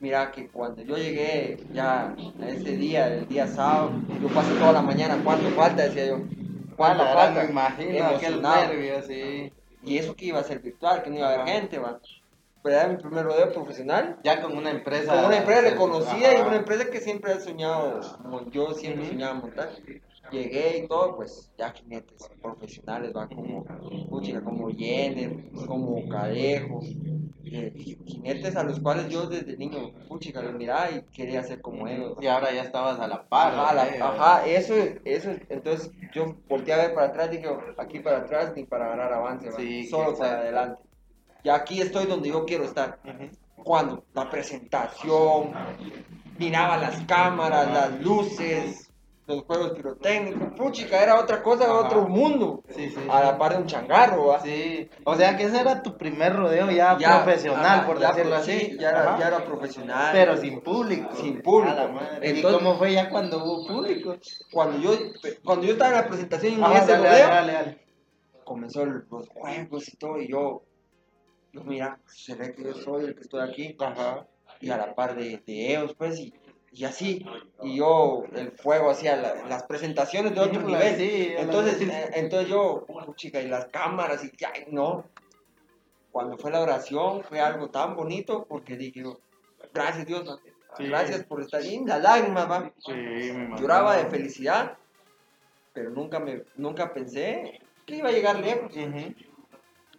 Mira que cuando yo llegué ya a ese día, el día sábado, yo pasé toda la mañana, ¿cuánto falta? Decía yo. ¿Cuánto Ah, falta? me imagino aquel Emocionado. nervio, sí. Y eso que iba a ser virtual, que no iba a haber gente, va. Pero era mi primer rodeo profesional. Ya con una empresa. Con una empresa Ajá. reconocida y una empresa que siempre he soñado, como yo siempre soñaba montar. Llegué y todo, pues ya jinetes profesionales, va como, puchica, como Jenner, como Cadejo, eh, jinetes a los cuales yo desde niño, puchica, los miraba y quería ser como ellos. Y ahora ya estabas a la par. Ajá, la- eh, ajá, eso, eso, entonces yo volteé a ver para atrás, dije, aquí para atrás ni para ganar avance, Sí, solo para adelante. Y aquí estoy donde yo quiero estar. Ujú. Cuando la presentación, miraba las cámaras, las luces, los juegos pirotécnicos, puchica, era otra cosa, Ajá. otro mundo. Sí, sí. A la par de un changarro, ¿va? Sí. O sea que ese era tu primer rodeo ya, Ya, profesional, por ya, decirlo sí, así. Ya era, ya era profesional. Pero sin público. Sin público. A la madre. ¿Y cómo fue ya cuando hubo público? Cuando yo, cuando yo estaba en la presentación en Ajá, ese dale, rodeo, dale, dale, dale. comenzó los juegos y todo, y yo, yo mira, se ve que yo soy el que estoy aquí, Ajá. y a la par de, de ellos, pues, y, y así, y yo, el fuego hacía la- las presentaciones de otro Sí, nivel, sí, entonces, sí. eh, entonces yo, chica, y las cámaras, y ya, no, cuando fue la oración, fue algo tan bonito, porque dije, yo, gracias Dios, gracias por estar ahí, las lágrimas, va, lloraba de felicidad, pero nunca me, nunca pensé que iba a llegar lejos. Ujú.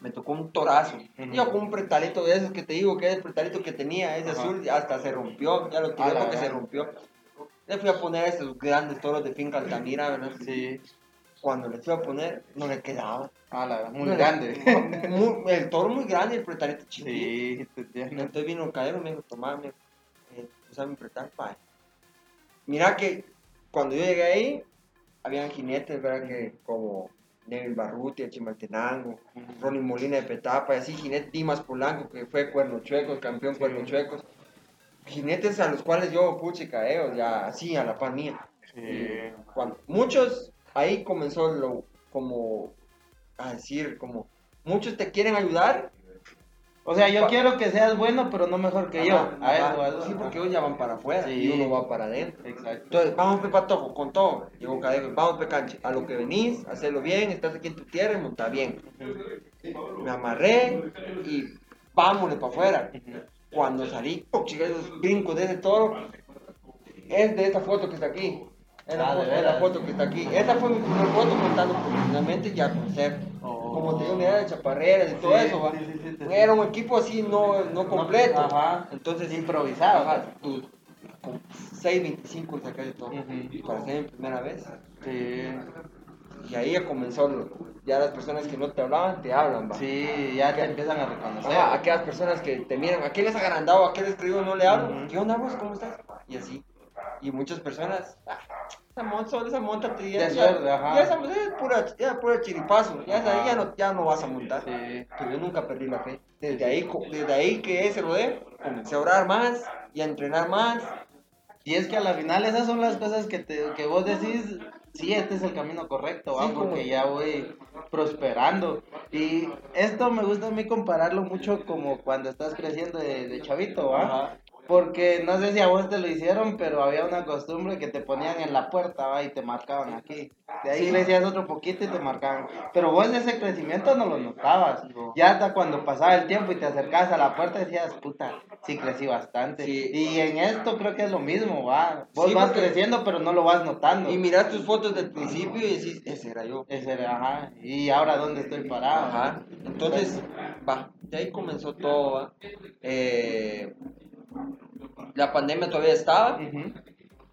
Me tocó un torazo. Yo con un pretalito de esos que te digo que es el pretalito que tenía, ese Ajá. azul, hasta se rompió, ya lo tiré porque se rompió. Le fui a poner esos grandes toros de finca Altamira, ¿verdad? Sí. Cuando le fui a poner, no le quedaba. Ah, la muy No le- grande. *laughs* Muy- el toro muy grande y el pretalito chiquito. Sí. Entonces vino el cadero y me dijo, tomá, me, eh, usa mi pretal, pa. Mira que cuando yo llegué ahí, habían jinetes, ¿verdad? Que como Neville Barruti, el Chimaltenango, Ronnie Molina de Petapa, y así, jinetes Dimas Polanco, que fue Cuerno Chuecos, campeón Cuerno Chuecos. Jinetes a los cuales yo, puchica, eh, ya así, a la pan mía. Sí. Cuando, muchos, ahí comenzó lo, como, a decir, como, muchos te quieren ayudar, O sea, yo Pa- quiero que seas bueno, pero no mejor que yo. Ajá, A eso, a eso. Sí, porque ellos ya van para afuera Sí. y uno va para adentro. Exacto. Entonces, vamos pe patojo, con todo. Llegó Cadego, vamos pe canche. A lo que venís, hacerlo bien, estás aquí en tu tierra y monta bien. Me amarré y vámonos para afuera. Cuando salí, oh, chica, esos brincos de ese toro, es de esta foto que está aquí. Es la, Ah, foto, es la foto que está aquí. Esta fue mi primera foto montando profesionalmente ya con ser. Oh. Como te digo, mira, de chaparreras y todo Sí, eso, va. sí, sí. Era un equipo así no, no completo. Ajá. Entonces, Improvisado. Ajá, tú, con 6.25 saqué de todo. Ujú. Para ser mi primera vez. Sí. Y ahí ya comenzó, lo- ya las personas que no te hablaban, te hablan, va. Sí, ya te empiezan a reconocer. Ajá, aquellas personas que te miran, ¿a qué les agrandado? ¿A qué les escribo? No le hablo. Ujú. ¿Qué onda vos? ¿Cómo estás? Y así. Y muchas personas, ah, esa monta, solo esa monta te ya, ajá. ya esa es pura, ya pura chiripazo, ya, esa ahí ya no, ya no vas a montar. Sí. Pero yo nunca perdí la fe. Desde ahí, desde ahí que ese rodeo, comencé a orar más y a entrenar más. Y es que a la final esas son las cosas que, te, que vos decís, sí, este es el camino correcto, ¿va? Sí, como- porque ya voy prosperando. Y esto me gusta a mí compararlo mucho como cuando estás creciendo de, de chavito, ¿va? Ajá. Porque no sé si a vos te lo hicieron, pero había una costumbre que te ponían en la puerta, ¿va? Y te marcaban aquí. De ahí Sí. crecías otro poquito y te marcaban. Pero vos ese crecimiento no lo notabas. Ya hasta cuando pasaba el tiempo y te acercabas a la puerta decías, puta, sí crecí bastante. Sí. Y en esto creo que es lo mismo, ¿va? Vos Sí, vas porque- creciendo, pero no lo vas notando. Y miras tus fotos del principio y decís, ese era yo. Ese era, ajá. Y ahora, ¿dónde estoy parado? Ajá. Entonces, va, de ahí comenzó todo, va. Eh, la pandemia todavía estaba Ujú.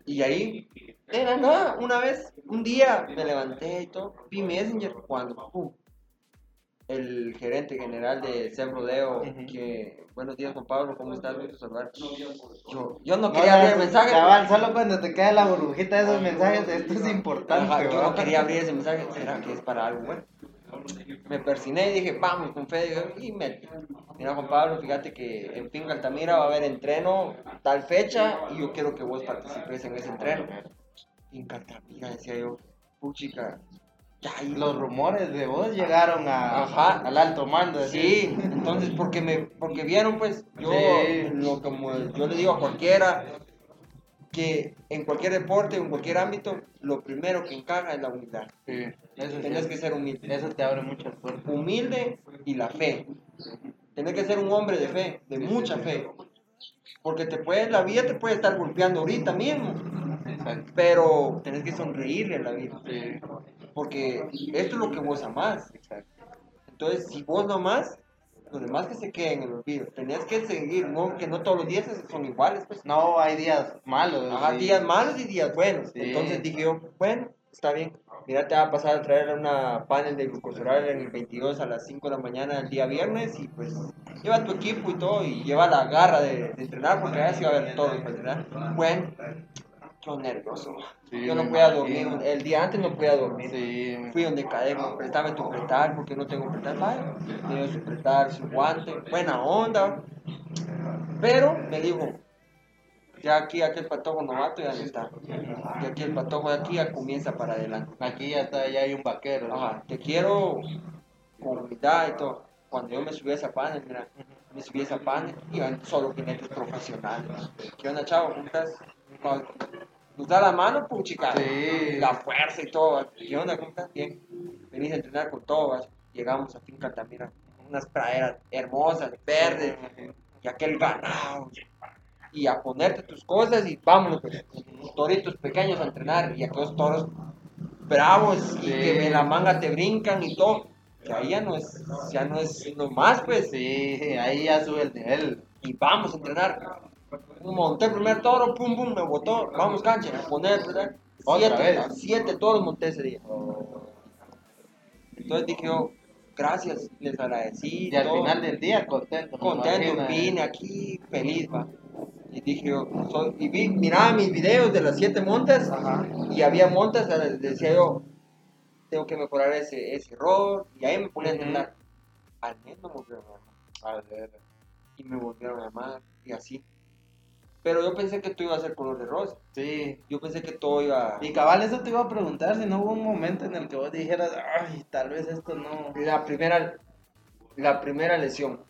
y ahí, de la nada, una vez, un día me levanté y todo, vi Messenger cuando, pum, el gerente general de Sem Rodeo, Ujú. que, buenos días Juan Pablo, ¿cómo estás? Gusto saludar. Yo, yo no No, quería ya, abrir el mensaje. cabal, solo cuando te cae la burbujita de esos mensajes, esto es importante. Ajá, yo no quería abrir ese mensaje, ¿será que es para algo bueno? Me persiné y dije, vamos con fe, y me... Mira Juan Pablo, fíjate que en Finca Altamira va a haber entreno tal fecha y yo quiero que vos participes en ese entreno. Finca Altamira, decía yo, puchica, ahí Los rumores de vos llegaron a, Ajá. al alto mando. así. Sí, entonces porque me porque vieron pues yo Sí. lo como yo le digo a cualquiera que en cualquier deporte, en cualquier ámbito, lo primero que encaja es la humildad. Sí, eso sí. Tienes que ser humilde. Eso te abre muchas puertas. humilde y la fe. Tienes que ser un hombre de fe, de mucha fe. Porque te puede, la vida te puede estar golpeando ahorita mismo, Exacto. pero tenés que sonreírle a la vida. Porque esto es lo que vos amás. exacto. Entonces, si vos no amás, los demás que se queden en el olvido. Tenés que seguir, no, que no todos los días son iguales. Pues. No, hay días malos. Ajá, sí. días malos y días buenos. Sí. Entonces dije yo, bueno, está bien. Mira, te va a pasar a traer una panel de glucosoral en el 22 a las 5 de la mañana el día viernes y pues lleva tu equipo y todo y lleva la garra de, de entrenar porque allá sí va a haber todo para entrenar. Bueno, yo nervioso. Sí, yo no podía dormir, el día antes no podía dormir. Sí, Fui donde Cadejo, préstame tu pretar porque no tengo pretar. Vale, tengo su pretar, su guante, buena onda. Pero me dijo, ya aquí aquel patojo novato ya no está. Y aquí el patojo de aquí ya comienza para adelante. aquí ya está, ya hay un vaquero. Ajá, te quiero con y todo. Cuando yo me subí a esa panel, mira, me subí a esa panel, iban solo jinetes profesionales. ¿Qué onda, chavo? ¿Cómo estás? Nos da la mano, puchica. Sí. La fuerza y todo. ¿Qué onda? ¿Cómo estás? Bien. Venís a entrenar con todo. vas. Llegamos a Finca Altamira. Unas praderas hermosas, verdes. Y aquel ganado. Y a ponerte tus cosas y vámonos, pues. Tus toritos pequeños a entrenar. Y aquellos toros bravos y que en la manga te brincan y todo. Que ahí ya no es, ya no es nomás, pues. Sí, ahí ya sube el nivel. Y vamos a entrenar. Monté el primer toro, pum, pum, me botó. Vamos, cancha, a poner, ¿verdad? Siete, siete toros monté ese día. Entonces dije yo, gracias, les agradecí. Y al todo. final del día, contento. contento, vine aquí feliz, va. Y dije yo, soy- y vi, miraba mis videos de las siete montas y había montas, eh, decía yo, tengo que mejorar ese, ese error, y ahí me ponía a entrenar. Al mes me volvieron a llamar, y me volvieron a llamar, y así. Pero yo pensé que tú iba a ser color de rosa, Sí. yo pensé que todo iba... Y cabal, eso te iba a preguntar si no hubo un momento en el que vos dijeras, ay, tal vez esto no. La primera, la primera lesión.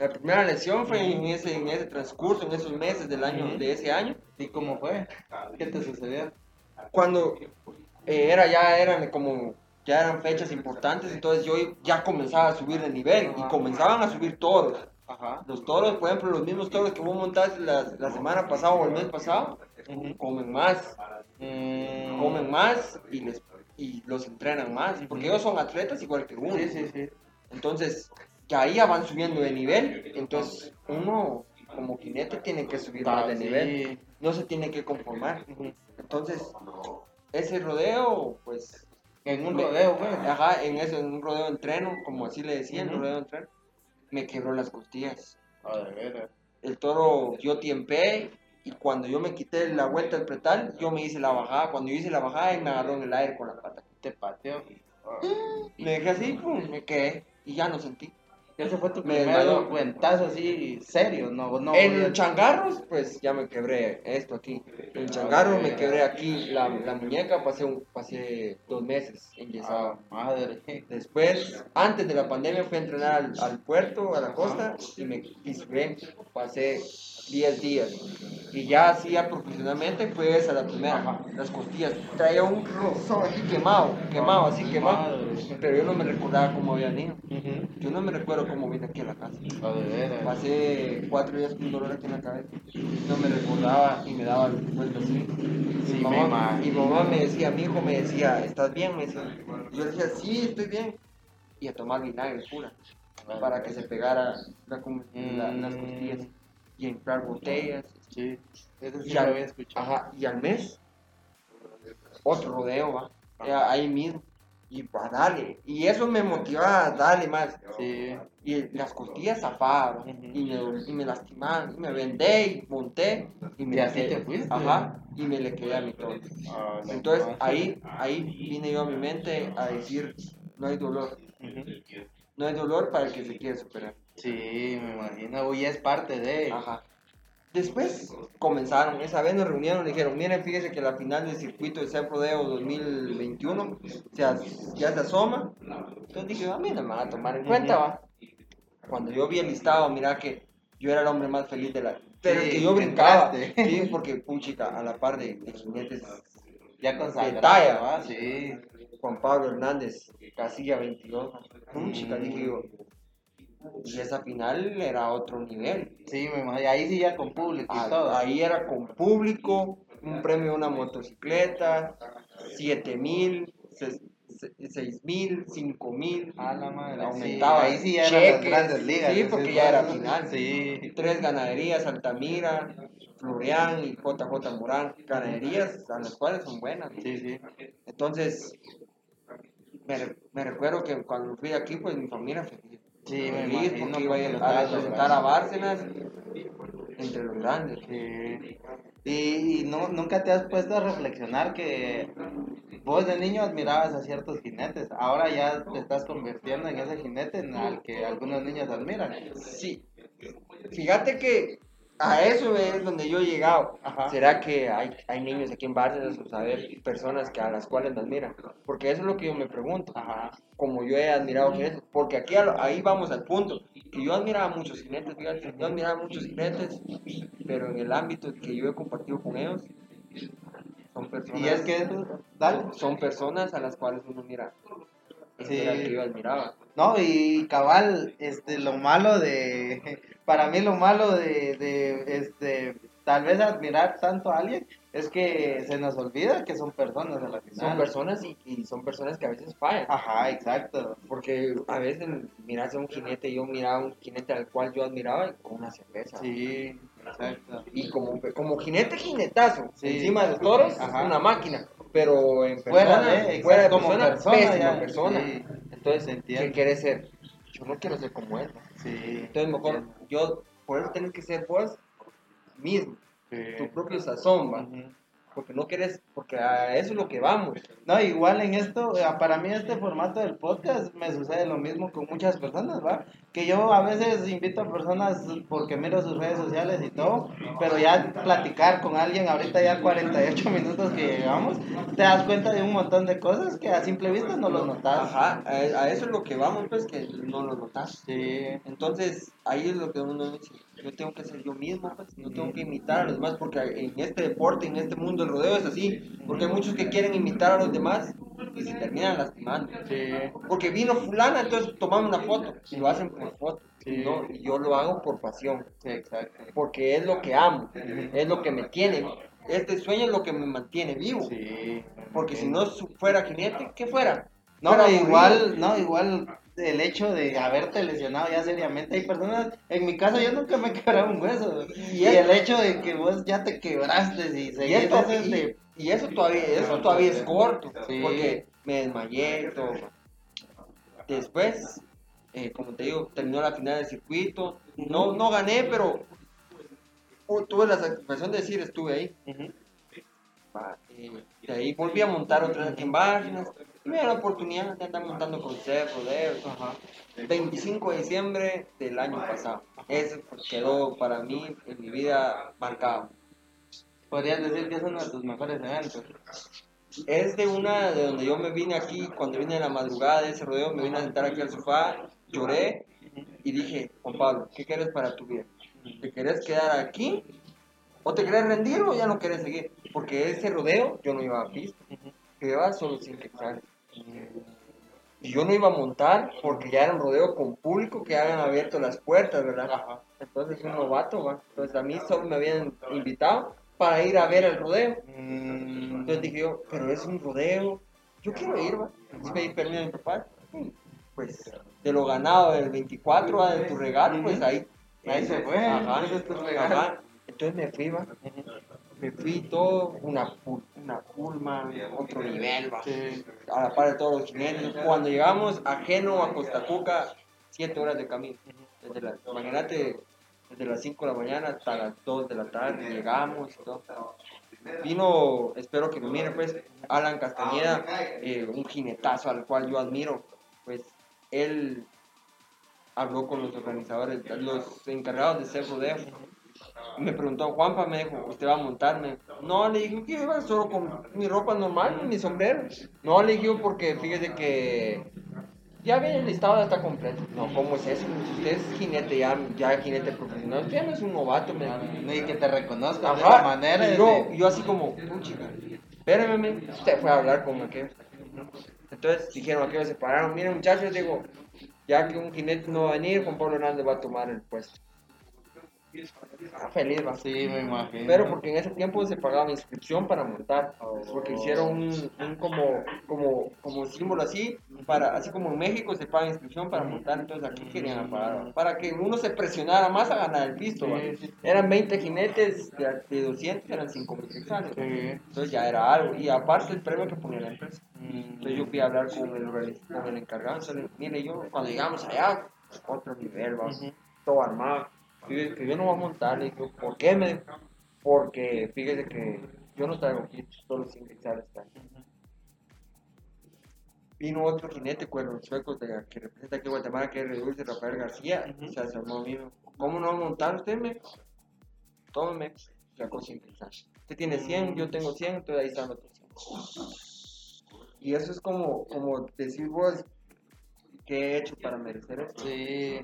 La primera lesión fue en ese, en ese transcurso, en esos meses del año, de ese año. ¿Y cómo fue? ¿Qué te sucedió? cuando eh, era ya eran como ya eran fechas importantes entonces yo ya comenzaba a subir de nivel y comenzaban a subir toros Ajá. los toros por ejemplo los mismos toros que vos montaste la, la semana pasada o el mes pasado comen más Mm, comen más y les y los entrenan más porque ellos son atletas igual que uno Sí, sí, sí. entonces que ahí ya van subiendo de nivel entonces uno como jinete tiene que subir más de Ah, nivel no se tiene que conformar entonces ese rodeo pues En un rodeo, fue. Ajá, en eso, en un rodeo de entreno, como así le decían, Ujú. rodeo de entreno, me quebró las costillas. El toro dio tiempe Y cuando yo me quité la vuelta del pretal, yo me hice la bajada. Cuando yo hice la bajada, él me agarró en el aire con la pata. Te pateó. Me dejé así, pum, me quedé. Y ya no sentí. Ese fue tu Me primer cuentazo así serio, no, no. en ya- changarros, pues ya me quebré esto aquí. En changarros me quebré aquí la, la muñeca, pasé, un, pasé dos meses enyesado. Ah, madre. Después, antes de la pandemia, fui a entrenar al, al puerto, a la costa, y me fisuré. Pasé 10 días. Y ya hacía profesionalmente, fue esa la primera, las costillas. Traía un rozón aquí quemado, quemado, así quemado. Madre. Pero yo no me recordaba cómo había ido. Ujú. Yo no me recuerdo cómo vine aquí a la casa. Ah. Pasé cuatro días con un dolor aquí en la cabeza. No me recordaba y me daba vueltas así. Sí, mi, mamá, mi mamá me decía, mi hijo me decía, ¿estás bien? Me decía. Y yo decía, sí, estoy bien. Y a tomar vinagre pura para que se pegara la la- las Mm. costillas. Y a inflar botellas. Sí, eso sí Y lo al, había escuchado. ajá, y al mes, otro rodeo, va. Ahí mismo. Y va, dale. Y eso me motivaba a darle más. Sí. Y las costillas zafaban. Ujú. y, me, y me lastimaban. Y me vendé y monté. Y, me Y así te fuiste. Ajá. Y me le quedé a mi todo. Entonces ahí, ahí vine yo a mi mente a decir, no hay dolor. No hay dolor para el que se quiere superar. Sí, me imagino. Uy, es parte de. Ajá. Después comenzaron, esa vez nos reunieron y dijeron, miren, fíjense que la final del circuito de San Rodeo 2021 se as- ya se asoma. Entonces dije, a mí no me van a tomar en cuenta, va. Cuando yo vi el listado, mira que yo era el hombre más feliz de la... Pero Sí, que yo brincaba, sí, porque puchica, a la par de, de Ya con De talla. ¿va? Sí. Juan Pablo Hernández, casilla 22, puchica, dije yo. Y esa final era otro nivel. Sí, me imagino. Ahí sí ya con público y Ah, todo. Ahí era con público, un premio de una motocicleta, 7 mil, 6 mil, 5 mil. A la madre. Aumentaba Sí, ahí sí ya eran las grandes ligas. Sí, porque ya era final. Sí. Tres ganaderías, Altamira, Florian y JJ Morán. Ganaderías a las cuales son buenas. Sí, sí. Entonces, me, me recuerdo que cuando fui aquí, pues mi familia feliz. Sí, me imagino porque iba a, representar a Bárcenas entre los grandes. Sí. Y, y no, nunca te has puesto a reflexionar que vos de niño admirabas a ciertos jinetes, ahora ya te estás convirtiendo en ese jinete en al que algunos niños admiran. Sí. Fíjate que a eso es donde yo he llegado. Ajá. ¿Será que hay, hay niños aquí en Bárcenas o saber personas que a las cuales me admiran? Porque eso es lo que yo me pregunto. Ajá. Como yo he admirado jinetes. Porque aquí lo- ahí vamos al punto. Que yo admiraba muchos jinetes, fíjate. Yo admiraba muchos jinetes. Pero en el ámbito que yo he compartido con ellos, son personas. Y es que, dale. Son personas a las cuales uno mira. Sí. Era el que yo admiraba. No, y cabal, este, lo malo de, *laughs* para mí lo malo de, de, este, tal vez admirar tanto a alguien es que se nos olvida que son personas a la final. Son personas y, y son personas que a veces fallan. Ajá, exacto. Porque a veces miras a un jinete, yo miraba a un jinete al cual yo admiraba y con una cerveza. Sí, exacto. Y como, como jinete, jinetazo. Sí. Encima de los toros, Ajá. una máquina. Pero en Fuera persona, de, fuera como persona, persona, pésima ya. persona. Sí, Entonces, se ¿qué quieres ser? Yo no quiero ser como él. Sí. Entonces, mejor, yo, por eso tienes que ser vos mismo, Sí. tu propio sazón. Ujú. Porque no quieres, porque a eso es lo que vamos. No, igual en esto, eh, para mí este formato del podcast me sucede lo mismo con muchas personas, ¿va? Que yo a veces invito a personas porque miro sus redes sociales y todo, pero ya platicar con alguien, ahorita ya 48 minutos que llevamos, te das cuenta de un montón de cosas que a simple vista no lo notas. Ajá, a, a eso es lo que vamos, pues, que no lo notas. Sí, Entonces, ahí es lo que uno dice, yo tengo que ser yo mismo, pues, no tengo que imitar a los demás, porque en este deporte, en este mundo del rodeo es así, porque hay muchos que quieren imitar a los demás y se terminan lastimando. sí, Porque vino fulana, entonces tomamos una foto, y lo hacen por foto, Sí. ¿no? y yo lo hago por pasión, sí, exacto. porque es lo que amo, es lo que me tiene, este sueño es lo que me mantiene vivo, Sí. porque si no fuera jinete, ¿qué fuera? No, pero igual, no, igual el hecho de haberte lesionado ya seriamente, hay personas, en mi caso yo nunca me *laughs* he quebrado un hueso, y, el hecho de que vos ya te quebraste y Y, esto, ese y, de- y eso todavía, eso todavía es corto, Sí. porque me desmayé todo. Después, eh, como te digo, terminó la final del circuito. No, no gané, pero uh, tuve la satisfacción de decir, estuve ahí. Va, y de ahí volví a montar otra vez aquí en Bárcenas. Y me dio la oportunidad de andar montando con Seth, rodeos. 25 de diciembre del año pasado. Eso quedó para mí en mi vida marcado. Podrías decir que es uno de tus mejores eventos. Es de una de donde yo me vine aquí, cuando vine en la madrugada de ese rodeo, me vine a sentar aquí al sofá, lloré y dije, Juan Pablo, ¿qué quieres para tu vida? ¿Te querés quedar aquí? ¿O te querés rendir o ya no querés seguir? Porque ese rodeo yo no iba a pista, yo iba solo sin quetzales. Y yo no iba a montar porque ya era un rodeo con público que hayan abierto las puertas, ¿verdad? Entonces un novato, ¿va? Entonces a mí solo me habían invitado para ir a ver el rodeo. Entonces dije yo, pero es un rodeo, yo quiero ir, ¿va? Entonces pedí permiso a mi papá. Pues de lo ganado del 24 ¿va? de tu regalo, pues ahí. Ahí se fue, Ajá, ajá. Entonces me fui, ¿va? Me fui todo, una, una pulma, otro nivel, ¿va? a la par de todos los jinetes. Cuando llegamos a Geno, a Costa Cuca, 7 horas de camino. Desde la, imagínate, desde las 5 de la mañana hasta las 2 de la tarde, llegamos y todo. Vino, espero que lo miren, pues, Alan Castañeda, eh, un jinetazo al cual yo admiro. Pues, él habló con los organizadores, los encargados de ser rodeo. Me preguntó, Juanpa, me dijo, ¿usted va a montarme? No, le dije que iba solo con mi ropa normal, mi sombrero. No, le dije porque fíjese que ya viene el listado, ya está completo. No, ¿cómo es eso? Usted es jinete, ya, ya jinete profesional, usted ya no es un novato, me. Y que te reconozcan de la manera. y yo, yo así como, chica, espérame, men". usted fue a hablar con aquel. Entonces dijeron, aquellos se pararon, miren muchachos, digo, ya que un jinete no va a venir, Juan Pablo Hernández va a tomar el puesto. Feliz, va. Sí, me imagino. Pero porque en ese tiempo se pagaba inscripción para montar, porque hicieron un, un como, como, como símbolo así, para, así como en México se paga inscripción para montar, entonces aquí querían pagar, para que uno se presionara más a ganar el pisto. Eran 20 jinetes de, de 200, eran 5 mil quetzales. Entonces ya era algo, y aparte el premio que ponía la empresa. Entonces yo fui a hablar con el, con el encargado, entonces, mire yo, cuando llegamos allá, otro nivel, todo armado. Dije, que yo no voy a montar, le digo, ¿por qué? Me dijo, porque fíjese que yo no traigo kit, solo sin quetzales traigo. Vino otro jinete, cuernos suecos de, que representa aquí Guatemala, que es el dulce Rafael García, y se asomó mismo. ¿Cómo no va a montar usted, me? Tómeme, sacó 100 quetzales. Usted tiene 100, yo tengo 100, entonces ahí están los otros 100. Y eso es como, como decir vos, ¿qué he hecho para merecer esto? Sí.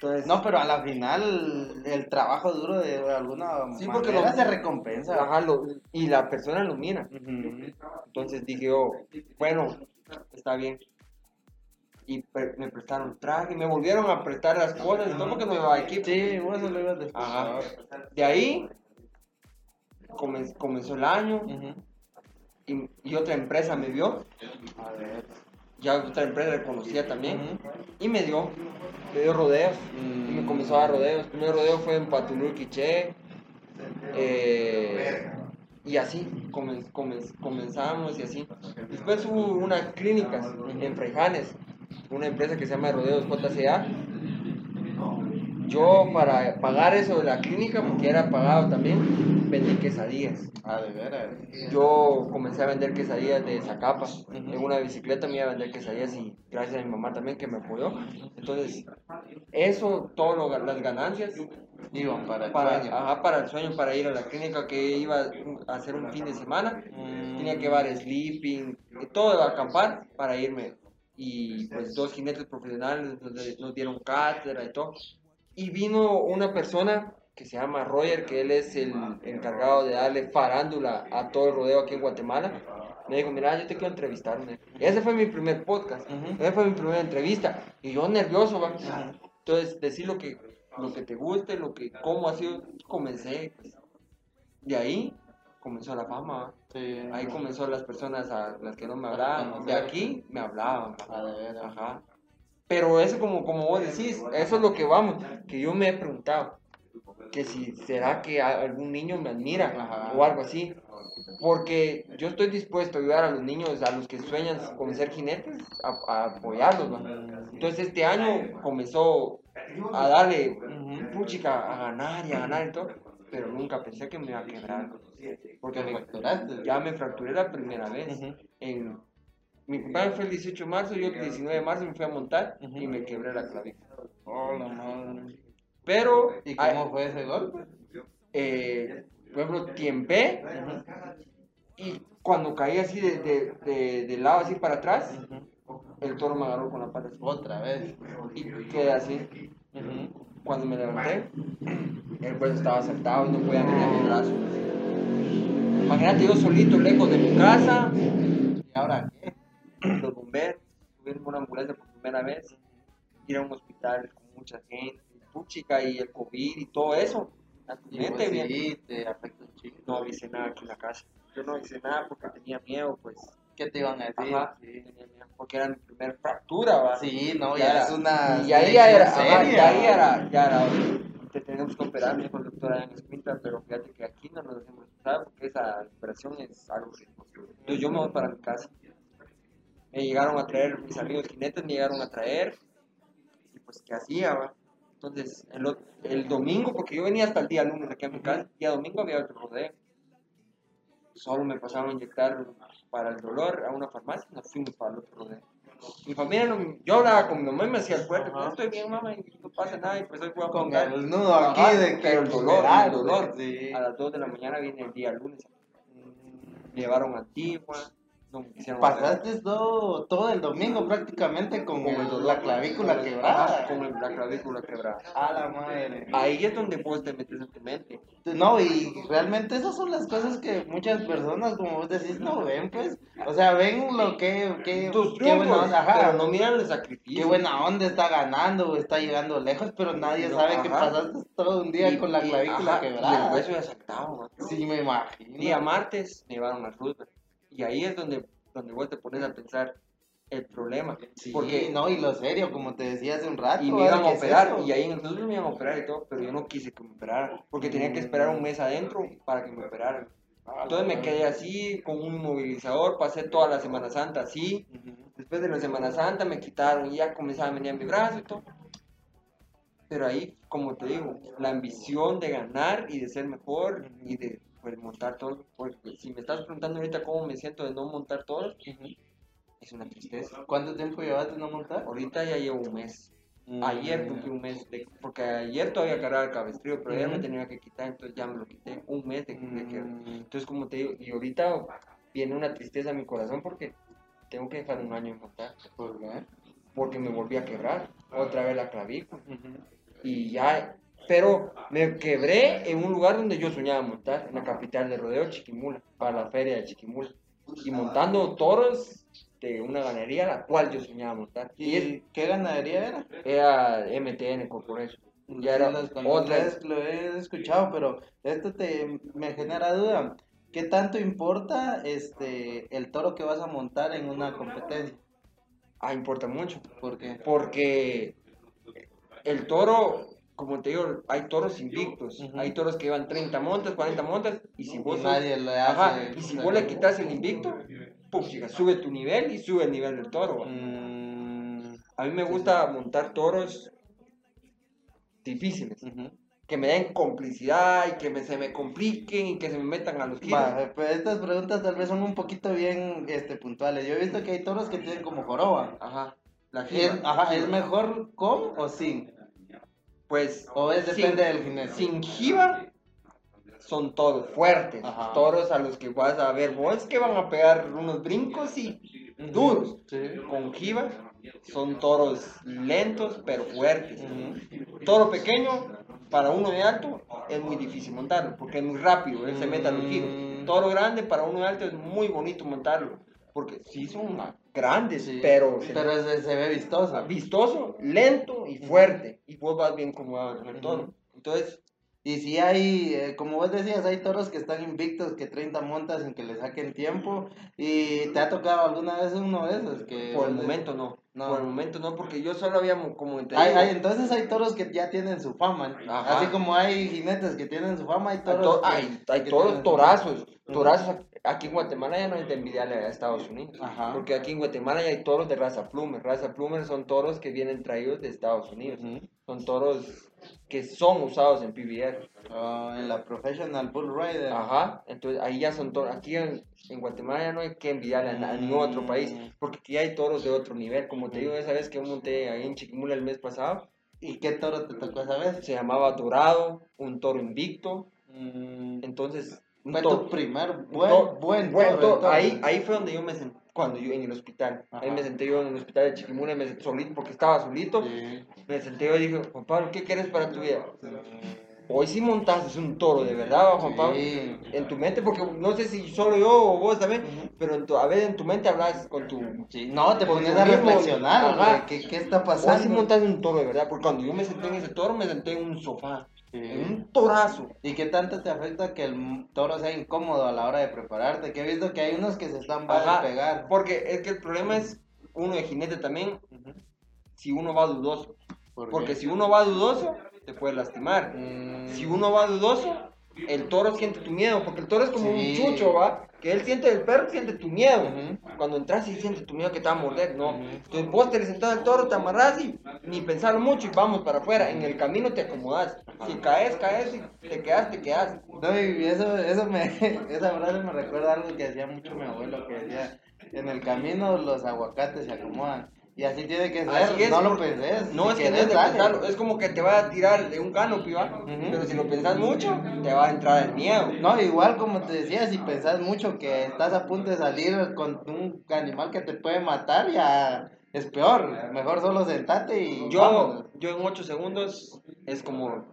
Entonces, No, pero a la final el trabajo duro de alguna Sí, porque lo- se recompensa. Ajá, lo- y la persona lo mira. Ujú. Entonces dije yo, bueno, está bien. Y pre- me prestaron traje, me volvieron a prestar las cosas, y todo porque llevaba equipo. Sí, eso lo ibas Ajá. De ahí comen- comenzó el año y, y otra empresa me vio, A ver. Ya otra empresa reconocía también, y me dio, me dio rodeos. Y me comenzó a dar rodeos. El primer rodeo fue en Patulú, Quiché. eh, y así comen- comen- comenzamos y así. Después hubo unas clínicas en Freijanes, una empresa que se llama Rodeos JCA. Yo para pagar eso de la clínica, porque era pagado también, vendí quesadillas. Ah, de veras. Yo comencé a vender quesadillas de Zacapa. En una bicicleta me iba a vender quesadillas y gracias a mi mamá también que me apoyó. Entonces, eso, todas las ganancias Iban para el para, sueño. ajá, para el sueño, para ir a la clínica que iba a hacer un fin de semana. Tenía que llevar sleeping, y todo, acampar para irme. Y pues dos jinetes profesionales nos, nos dieron cátedra y todo. Y vino una persona que se llama Roger, que él es el encargado de darle farándula a todo el rodeo aquí en Guatemala. Me dijo, mira, yo te quiero entrevistar. Y ese fue mi primer podcast, Ujú. esa fue mi primera entrevista. Y yo nervioso, va. Entonces, decir lo que, lo que te guste, lo que, cómo ha sido, comencé. pues. De ahí comenzó la fama. Sí. Ahí comenzó las personas a las que no me hablaban. De aquí me hablaban. Ajá. Pero eso como, como vos decís, eso es lo que vamos, que yo me he preguntado, que si será que algún niño me admira Ajá. o algo así, porque yo estoy dispuesto a ayudar a los niños, a los que sueñan con ser jinetes, a, a apoyarlos. ¿va? Entonces este año comenzó a darle puchica, a ganar y a ganar y todo. pero nunca pensé que me iba a quebrar. Porque me, ya me fracturé la primera vez. En, mi cumpleaños fue el 18 de marzo, yo el 19 de marzo me fui a montar y me quebré la clavícula. Oh, la madre. Pero, ¿Y cómo fue ese golpe? eh, por ejemplo, tiempé y cuando caí así de, de, de, de lado, así para atrás, el toro me agarró con la pata así. Otra vez. y quedé así. Cuando me levanté, el hueso estaba saltado y no podía meter mi brazo. Imagínate yo solito, lejos de mi casa, ¿Y ahora qué? Los bomberos, subir en una ambulancia por primera vez, ir a un hospital con mucha gente, puchica y el COVID y todo eso. A tu Y mente, bien. sí, te afecta un chingo. No avisé nada aquí en la casa. Yo no avisé nada porque tenía miedo, pues. ¿Qué te iban a decir? Ajá, Sí. tenía miedo, porque era mi primer fractura, ¿va? Sí, no, Ya ya, era- es una. Y ahí ya era, ajá, y seria. ahí era, ya era, te tenemos que operar, me dijo el doctor allá en Escuintla, pero fíjate que aquí no nos hacemos operar porque esa operación es algo riesgoso. Entonces yo me voy para mi casa. Me llegaron a traer, mis amigos jinetes me llegaron a traer, y pues, ¿qué hacía, va? Entonces, el, el domingo, porque yo venía hasta el día lunes aquí a mi casa, el día domingo había otro rodeo. Solo me pasaron a inyectar para el dolor a una farmacia y nos fuimos para el otro rodeo. Mi familia, no- yo hablaba con mi mamá y me hacía el fuerte, Ajá. estoy bien mamá y no pasa nada y pues hoy voy a Con el nudo aquí Ajá, de que. pero el dolor, el dolor. Sí. A las 2 de la mañana viene el día lunes. Me llevaron a Antigua, no Pasaste todo, todo el domingo prácticamente con, el- la clavícula quebrada. Con el- la clavícula quebrada. A la madre. Ahí es donde vos te metes en tu mente. No, y realmente esas son las cosas que muchas personas, como vos decís, no ven, pues. O sea, ven lo que. que Tus qué buena triunfos, onda, ajá. pero no miran el sacrificio. Qué buena onda está ganando, está llegando lejos, pero nadie No, sabe que ajá. pasaste todo un día Y- con la y- clavícula ajá, Y el quebrada. hueso ya saltado, man. Sí, me imagino. Día martes me llevaron a Roosevelt. Y ahí es donde, donde vos te pones a pensar el problema. Sí, porque no, y lo serio, como te decía hace un rato. y me iban a ¿Qué es operar, y ahí en el Roosevelt me iban a operar y todo, pero yo no quise que me operaran, porque tenía que esperar un mes adentro para que me operaran. Entonces me quedé así, con un inmovilizador, pasé toda la Semana Santa así. Después de la Semana Santa me quitaron y ya comenzaba a venir mi brazo y todo. Pero ahí, como te digo, la ambición de ganar y de ser mejor y de pues, montar todo. Porque si me estás preguntando ahorita cómo me siento de no montar todo, es una tristeza. ¿Cuánto tiempo llevaste no montar? Ahorita ya llevo un mes. Mm. Ayer cumplí un mes, de- porque ayer todavía cargaba el cabestrillo, pero ayer me Ujú. tenía que quitar, entonces ya me lo quité. Un mes de, de que... Mm. Entonces, como te digo, y ahorita viene una tristeza a mi corazón porque tengo que dejar un año en montar. ¿Por porque me volví a quebrar otra vez la clavícula Ujú. y ya pero me quebré en un lugar donde yo soñaba montar en la capital de rodeo Chiquimula para la feria de Chiquimula y montando toros de una ganadería la cual yo soñaba montar y es- ¿Y qué ganadería era? era MTN Corporation ya era los otra es- Lo he escuchado, pero esto te me genera duda. ¿Qué tanto importa este el toro que vas a montar en una competencia? ah importa mucho ¿Por qué? porque el toro como te digo, hay toros invictos, Ujú. hay toros que llevan 30 montas, 40 montas, y si vos Y sos- nadie le Ajá, hace. y si vos le quitas el invicto, sube tu nivel y sube el nivel del toro. Mm, A mí me gusta montar toros difíciles, ujú. que me den complicidad y que me- se me compliquen y que se me metan a los giros. Va, pues estas preguntas tal vez son un poquito bien este, puntuales. Yo he visto que hay toros que tienen como joroba. Ajá, la Es, jiba. ajá, ¿es mejor con o sin? Pues, O es sin- depende del jinete. Sin jiba son toros fuertes, Ajá. toros a los que vas a ver vos que van a pegar unos brincos y duros. Sí. Con jiba son toros lentos pero fuertes. Ujú. Toro pequeño, para uno de alto, es muy difícil montarlo, porque es muy rápido, él se mete a los giros. Mm. Toro grande, para uno de alto, es muy bonito montarlo, porque sí son grandes, Sí, pero, se- pero se, se ve vistoso. vistoso, lento y fuerte, y vos vas bien acomodado con el toro. Entonces, Y si hay, eh, como vos decías, hay toros que están invictos, que 30 montas sin que le saquen tiempo. ¿Y te ha tocado alguna vez uno de esos? Que por el momento no, No. por el momento no, porque yo solo había, mo- como Hay, hay- entonces hay toros que ya tienen su fama. Ajá. Así como hay jinetes que tienen su fama, hay hay, toros. to- que- hay- hay que toros torazos, torazos aquí en Guatemala ya no es de envidiarle a Estados Unidos. Ajá. Porque aquí en Guatemala ya hay toros de raza plumer. Raza plumer son toros que vienen traídos de Estados Unidos. Son toros que son usados en PBR. Oh, en la Professional Bull Rider. Ajá, entonces ahí ya son toros. Aquí en, en Guatemala ya no hay que envidiarle a, a ningún otro país, porque aquí hay toros de otro nivel. Como te digo, esa vez que monté ahí en Chiquimula el mes pasado, ¿Y qué toro te tocó esa vez? se llamaba Dorado, un toro invicto. Mm, Entonces, Fue tu primer buen, toro- buen, buen toro, toro. Ahí, ahí fue donde yo me senté, cuando yo en el hospital. Ahí Ajá. me senté yo en el hospital de Chiquimula, me senté solito, porque estaba solito. Sí. Me senté yo y dije, Juan Pablo, ¿qué quieres para tu vida? Hoy sí montaste un toro, de verdad, Juan Pablo. Sí. En tu mente, porque no sé si solo yo o vos también, pero en tu- a veces en tu mente hablas con tu... Sí, No, te pones a reflexionar, ¿qué, ¿qué está Hoy sí pasando? montaste un toro, de verdad, porque cuando yo me senté en ese toro, me senté en un sofá, Sí. un torazo. ¿Y qué tanto te afecta que el toro sea incómodo a la hora de prepararte? Que he visto que hay unos que se están va Ajá, a pegar. Porque es que el problema es, uno de jinete también, si uno va dudoso. ¿Por Porque si uno va dudoso, te puede lastimar. Mm, Si uno va dudoso, el toro siente tu miedo, porque el toro es como Sí. un chucho, ¿va? Que él siente, el perro siente tu miedo. Cuando entras y siente tu miedo que te va a morder, no. Entonces vos te le sentás al toro, te amarras y ni pensarlo mucho y vamos para afuera. En el camino te acomodas. Si caes, caes, si te quedas, te quedas. No, y eso, eso me, *laughs* esa frase me recuerda algo que hacía mucho mi abuelo, que decía, en el camino los aguacates se acomodan. Y así tiene que ser, es, no lo penses. No, si es que no querés, es de pensarlo, es como que te va a tirar de un canopy, ¿va? Pero si lo pensás mucho, te va a entrar el miedo. No, igual como te decía, si pensás mucho que estás a punto de salir con un animal que te puede matar, ya es peor. Mejor solo sentate y Yo, vámonos. yo en 8 segundos es como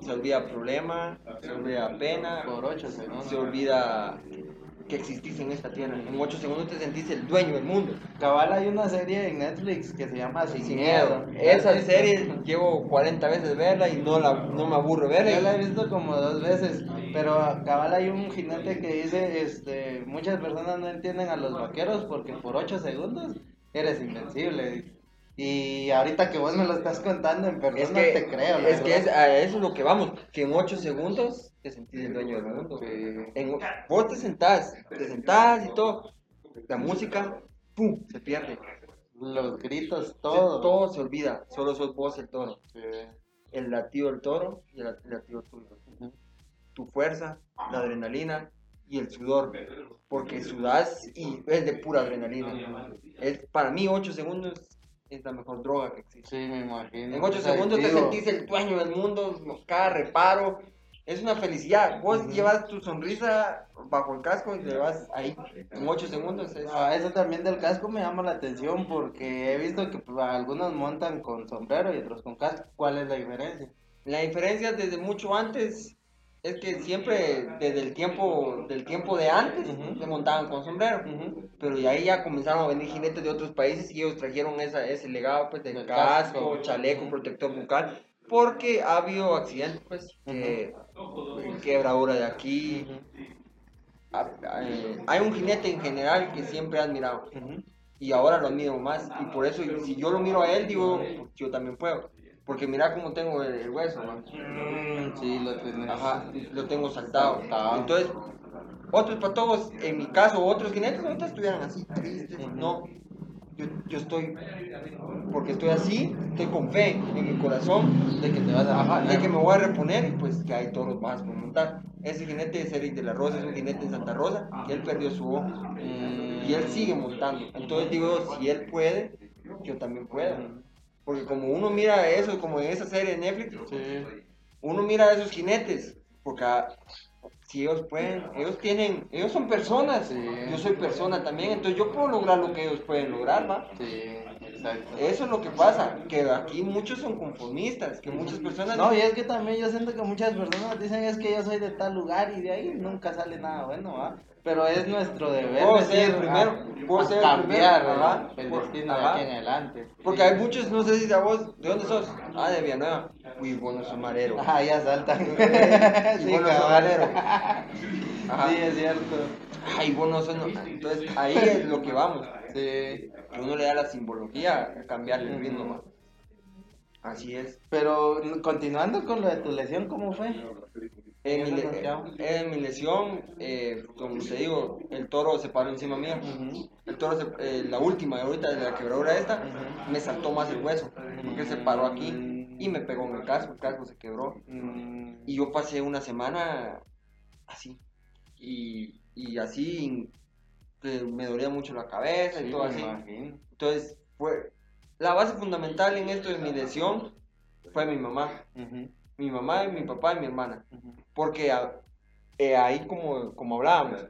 se olvida problema, se olvida pena, por ocho segundos. se olvida que existís en esta tierra. En 8 segundos te sentís el dueño del mundo. Cabal hay una serie en Netflix que se llama Sin, Sin Miedo. miedo. Esa serie llevo 40 veces verla y no, la, no me aburro Yo la verla. he visto como dos veces, pero cabal hay un jinete que dice, este, muchas personas no entienden a los vaqueros porque por 8 segundos eres invencible. Y ahorita que vos me lo estás contando en persona Es que, te creo. es que es, a eso es lo que vamos, que en 8 segundos te sentís el dueño del mundo. En- vos te sentás, te sentás y todo, la música, ¡pum!, se pierde. Los gritos, todo. Todo se olvida, solo sos vos el toro. Sí. El latido del toro y el latido tuyo. Tu fuerza, la adrenalina y el sudor. Porque sudás y es de pura adrenalina. Es, para mí 8 segundos es la mejor droga que existe. Sí, me imagino. En 8 Es segundos te sentís el dueño del mundo, cada reparo. Es una felicidad. Vos llevas tu sonrisa bajo el casco y te vas ahí. En 8 segundos es... Ah, eso también del casco me llama la atención porque he visto que pues, algunos montan con sombrero y otros con casco. ¿Cuál es la diferencia? La diferencia desde mucho antes es que siempre desde el tiempo del tiempo de antes se montaban con sombrero. Pero de ahí ya comenzaron a venir jinetes de otros países y ellos trajeron esa, ese legado pues de Del casco, casco. chaleco, protector bucal, porque ha habido accidentes pues, que quebradura de aquí. Ah, eh, Hay un jinete en general que siempre he admirado. Y ahora lo admiro más. Y por eso si yo lo miro a él digo yo también puedo porque mira cómo tengo el, el hueso. Mm, sí, lo tenés. Ajá, lo tengo saltado. Entonces, otros patojos, en mi caso, otros jinetes, ahorita estuvieran así, tristes. No, yo, yo estoy, porque estoy así, estoy con fe en mi corazón De que te vas a Ajá, de reponer. que me voy a reponer y pues que hay toros más por montar. Ese jinete es Eric de la Rosa, es un jinete en Santa Rosa, que él perdió su ojo Mm, y él sigue montando. Entonces digo, si él puede, yo también puedo. Porque como uno mira eso, como en esa serie de Netflix, Sí. uno mira a esos jinetes, porque ah, si ellos pueden, ellos tienen, ellos son personas, Sí. yo soy persona también, entonces yo puedo lograr lo que ellos pueden lograr, ¿va? Sí, exacto. Eso es lo que pasa, que aquí muchos son conformistas, que muchas personas... No, y es que también yo siento que muchas personas dicen es que yo soy de tal lugar y de ahí nunca sale nada bueno, ¿va? Pero es nuestro deber ser el primero, ah, a ser el primero, ajá, el, por- destino de aquí en adelante. Porque hay muchos, no sé si a vos, ¿de dónde sos? Ah, de Villanueva. Uy, bueno, soy marero. Ajá, *laughs* ya saltan. Sí, vos no sos cabal. marero. *laughs* Ajá. Sí, es cierto. Ay, vos no sos, no. Entonces, ahí es lo que vamos. Sí. Que uno le da la simbología a cambiarle el ritmo, ¿va? Así es. Pero continuando con lo de tu lesión, ¿cómo fue? En mi, Eso le- nos quedamos. en mi lesión, eh, como te digo, el toro se paró encima mío. El toro, se- eh, la última, ahorita de la quebradura esta, me saltó más el hueso. Porque se paró aquí. y me pegó en el casco, el casco se quebró. Mm, Y yo pasé una semana así. Y, y así que me dolía mucho la cabeza y todo así. imagino. Entonces, fue la base fundamental en esto de mi lesión fue mi mamá. Mi mamá, y mi papá y mi hermana. ujú. Porque a- eh, ahí, como, como hablábamos,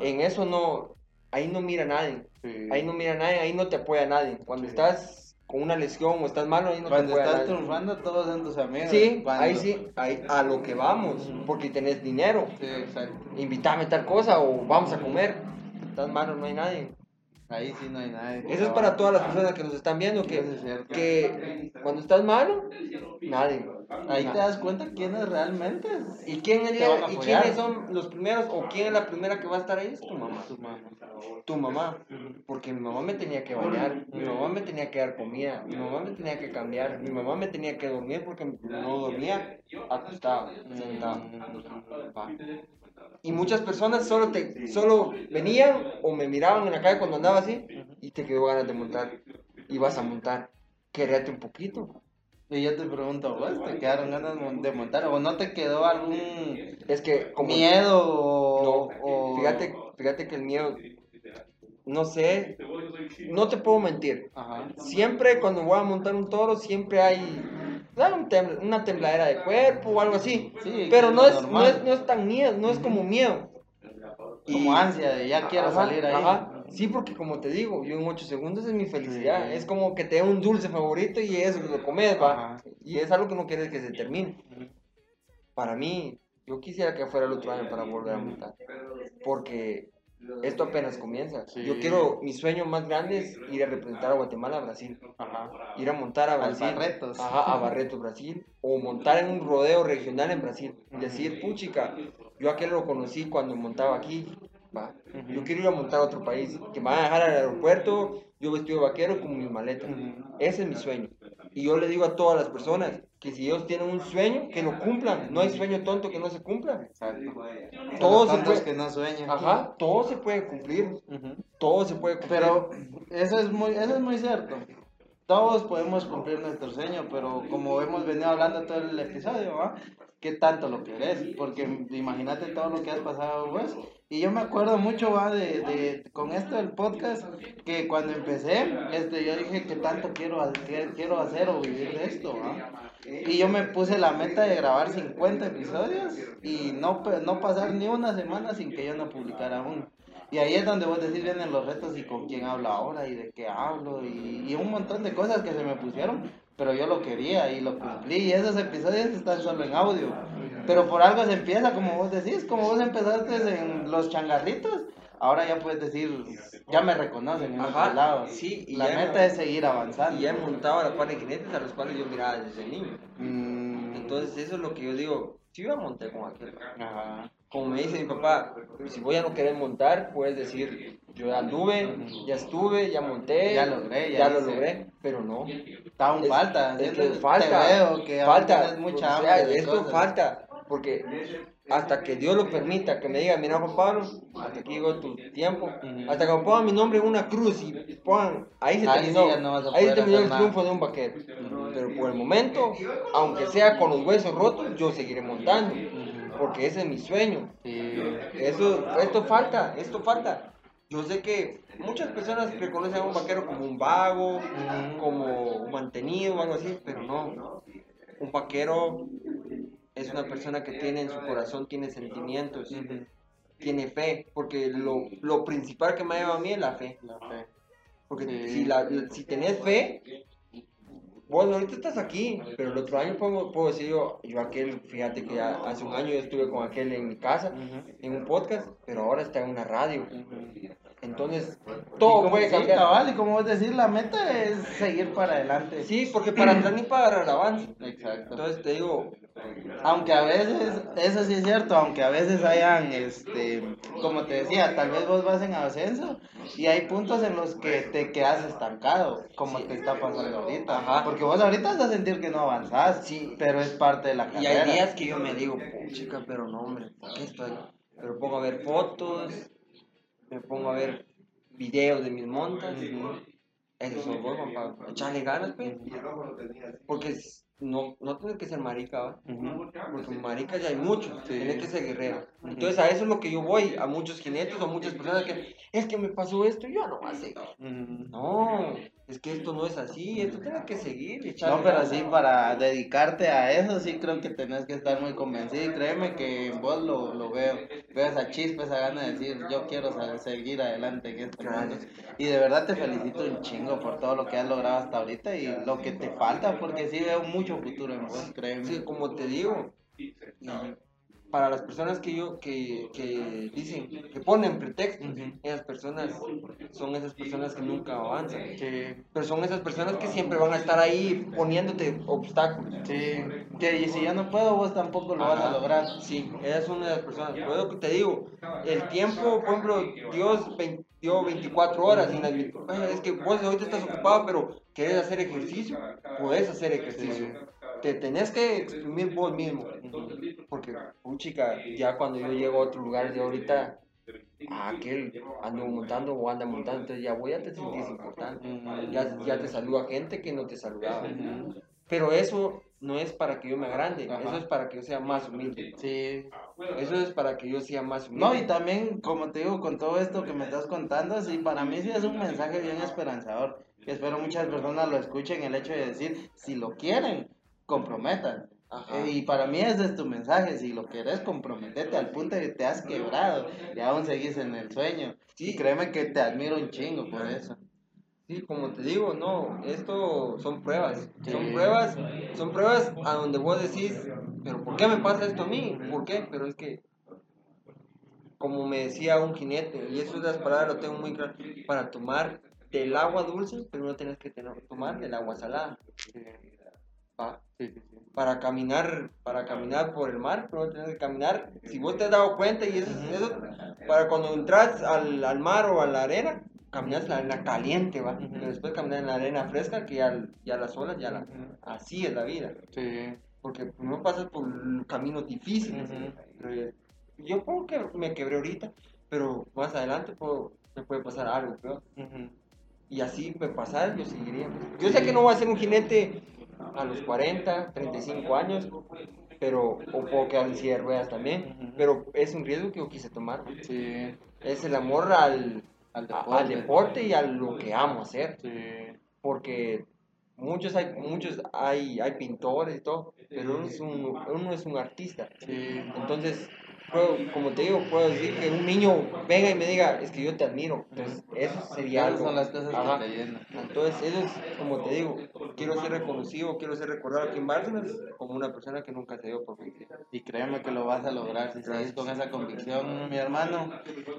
en eso no, ahí no mira nadie. Sí. Ahí no mira nadie, ahí no te apoya nadie. Cuando estás con una lesión o estás malo, ahí no Cuando te apoya estás triunfando, todos son tus amigos. Sí, Cuando- ahí sí, ahí, a lo que vamos, porque tenés dinero. Sí, exacto. Invítame tal cosa o vamos a comer. Estás malo, no hay nadie. Ahí sí no hay nadie. Eso es para todas las personas que nos están viendo, que, es que cuando estás malo, nadie. Ahí te das cuenta quién es realmente. ¿Y, quién es, Te van a ¿Y quiénes son los primeros o quién es la primera que va a estar ahí? Es tu mamá. Tu mamá. Tu mamá. Porque mi mamá me tenía que bañar, mi mamá me tenía que dar comida, mi mamá me tenía que cambiar, mi mamá me tenía que dormir porque no dormía acostado, sentado. Y muchas personas solo te solo venían o me miraban en la calle cuando andaba así y te quedó ganas de montar. Y vas a montar. Quédate un poquito. Y yo te pregunto, ¿vos te quedaron ganas de montar o no te quedó algún Es que como miedo o, No, o- fíjate, fíjate que el miedo, no sé, no te puedo mentir. Ajá. Siempre cuando voy a montar un toro, siempre hay un tem- una tembladera de cuerpo o algo así. Sí, Pero no es no, es, no es tan miedo, no es como miedo. Como ansia de ya quiero Ajá, salir ahí. ajá. Sí, porque como te digo, yo en 8 segundos es mi felicidad. Sí. Es como que te da un dulce favorito y eso lo comes, va. Ajá. Y es algo que no quieres que se termine. Para mí, yo quisiera que fuera el otro año para volver a montar. Porque esto apenas comienza. Sí. Yo quiero, mi sueño más grande es ir a representar a Guatemala a Brasil. Ajá. Ir a montar a Brasil. Barretos. Ajá, a Barretos, Brasil. O montar en un rodeo regional en Brasil. Decir, puchica, yo aquel lo conocí cuando montaba aquí. Va. Yo quiero ir a montar a otro país. Que me van a dejar al aeropuerto, yo vestido de vaquero con mis maletas. Ese es mi sueño. Y yo le digo a todas las personas que si ellos tienen un sueño, que lo cumplan. No hay sueño tonto que no se cumpla. Los se puede- que no sueñan. Ajá, todo se puede cumplir. Todo se puede cumplir. Pero eso es muy, eso es muy cierto. Todos podemos cumplir nuestro sueño, pero como hemos venido hablando todo el episodio, ¿va? ¿Qué tanto lo querés? Porque imagínate todo lo que has pasado vos. Y yo me acuerdo mucho, va, de, de- con esto del podcast, que cuando empecé, este, yo dije que tanto quiero, quiero hacer o vivir de esto, ¿va? Y yo me puse la meta de grabar 50 episodios y no, no pasar ni una semana sin que yo no publicara uno. Y ahí es donde vos decís vienen los retos y con quién hablo ahora y de qué hablo y, y un montón de cosas que se me pusieron, pero yo lo quería y lo cumplí y esos episodios están solo en audio. Pero por algo se empieza, como vos decís, como vos empezaste en los changarritos, ahora ya puedes decir, ya me reconocen en Ajá, otros lados. sí, y La meta hemos- es seguir avanzando. Y ya he montado a la par de jinetes a los cuales yo miraba desde niño. Mm, Entonces eso es lo que yo digo. Si yo monté con aquel. ajá. Como me dice mi papá, si vos ya no querés montar, puedes decir, yo ya anduve, ya estuve, ya monté, Ya logré, ya ya lo logré, pero no. Está Es- falta, es que falta, te veo que aún falta, mucha o sea, esto cosas. falta, porque hasta que Dios lo permita, que me diga, mira Juan Pablo, hasta aquí llegó tu tiempo, hasta que me pongan mi nombre en una cruz y pongan, ahí se Ahí terminó, sí no a ahí se terminó el nada. triunfo de un vaquero, pero por el momento, aunque sea con los huesos rotos, yo seguiré montando, porque ese es mi sueño, eso, esto falta, esto falta. Yo sé que muchas personas reconocen a un vaquero como un vago, como un mantenido o algo así, pero no. Un vaquero es una persona que tiene en su corazón, tiene sentimientos, tiene fe, porque lo, lo principal que me ha llevado a mí es la fe. La fe. Porque si, la, si tenés fe, bueno, ahorita estás aquí, pero el otro año puedo, puedo decir yo, yo aquel, fíjate que ya hace un año yo estuve con aquel en mi casa, en un podcast, pero ahora está en una radio. Entonces, Y todo puede sí, cambiar. cabal, y como vos decís, la meta es seguir para adelante. Sí, porque para atrás ni para agarrar avance. Exacto. Entonces te digo, Aunque a veces, eso sí es cierto, aunque a veces hayan, este, como te decía, tal vez vos vas en ascenso y hay puntos en los que te quedas estancado, como te está pasando ahorita. Ajá. Porque vos ahorita vas a sentir que no avanzás, Sí. pero es parte de la y carrera. hay días que yo me digo, chica, pero no, hombre, ¿por qué estoy? Pero pongo a ver fotos, me pongo a ver videos de mis montas. Eso soy vos, Juan Pablo. Echarle ganas, pues. Porque es- no, no tienes que ser marica, ¿va? Ujú. Porque marica ya hay muchos, Sí. tienes que ser guerrero. Entonces a eso es lo que yo voy, a muchos jinetes o muchas personas que, es que me pasó esto, yo no voy a seguir. No, es que esto no es así, esto tienes que seguir. No, pero sí, para dedicarte a eso, sí creo que tenés que estar muy convencido. Y créeme que en vos lo, lo veo. Veo esa chispa, esa gana de decir, yo quiero seguir adelante en este mundo. Y de verdad te felicito un chingo por todo lo que has logrado hasta ahorita y lo que te falta, porque sí veo mucho futuro en vos, créeme. Sí, como te digo, y para las personas que yo, que, que dicen, que ponen pretextos, Ujú. esas personas son esas personas que nunca avanzan. Sí, Pero son esas personas que siempre van a estar ahí poniéndote obstáculos. sí. Que y si yo no puedo, vos tampoco lo vas a Ajá. lograr. Sí, son una de las personas. Por eso que te digo, el tiempo, por ejemplo, Dios dio 24 horas. Y las, ve- "Ay, es que vos ahorita estás ocupado, pero querés hacer ejercicio, puedes hacer ejercicio. Te tenés que exprimir vos mismo. Porque, chica, ya cuando yo llego a otro lugar de ahorita, ah, aquel ando montando o anda montando, entonces ya voy a te sentís importante. Ya, ya te saluda gente que no te saludaba. Pero eso no es para que yo me agrande, Ajá. eso es para que yo sea más humilde. Sí, Eso es para que yo sea más humilde. No, y también, como te digo, con todo esto que me estás contando, sí, para mí sí es un mensaje bien esperanzador. Y espero muchas personas lo escuchen, el hecho de decir, si lo quieren, comprometan. Ajá. Eh, Y para mí ese es tu mensaje, si lo querés, comprometete al punto de que te has quebrado y aún seguís en el sueño. Sí. Y créeme que te admiro un chingo por eso. Sí, como te digo, no, esto son pruebas, Sí. son pruebas, son pruebas a donde vos decís, pero ¿por qué me pasa esto a mí? ¿Por qué? Pero es que, como me decía un jinete, y eso de las palabras lo tengo muy claro, para tomar del agua dulce, primero tienes que tener, tomar del agua salada. ¿Va? Para caminar, para caminar por el mar, primero tienes que caminar, si vos te has dado cuenta, y eso, eso para cuando entras al, al mar o a la arena, caminas en la arena caliente, ¿va? Ujú. Pero después caminar en la arena fresca, que ya, ya las olas, ya la... Así es la vida. Sí. Porque primero pasas por caminos difíciles. Ujú. pero yo puedo que me quebré ahorita, pero más adelante puedo, me puede pasar algo. Ujú. Y así me pasar, yo seguiría. Yo sé que no voy a ser un jinete a los 40, 35 años, pero o puedo quedar en silla de ruedas también, pero es un riesgo que yo quise tomar. Sí. Es el amor al, Al a- deporte. al deporte y a lo que amo hacer, Sí. porque muchos hay muchos hay hay pintores y todo, pero uno es un uno es un artista. Sí. Entonces, puedo, como te digo, puedo decir que un niño venga y me diga, es que yo te admiro. Entonces, eso sería algo. son las cosas Ajá. que te llenan. Entonces, eso es, como te digo, quiero ser reconocido, quiero ser recordado aquí en Bárcenas como una persona que nunca se dio por vencida. Y créeme que lo vas a lograr si sigues con esa convicción, mi hermano.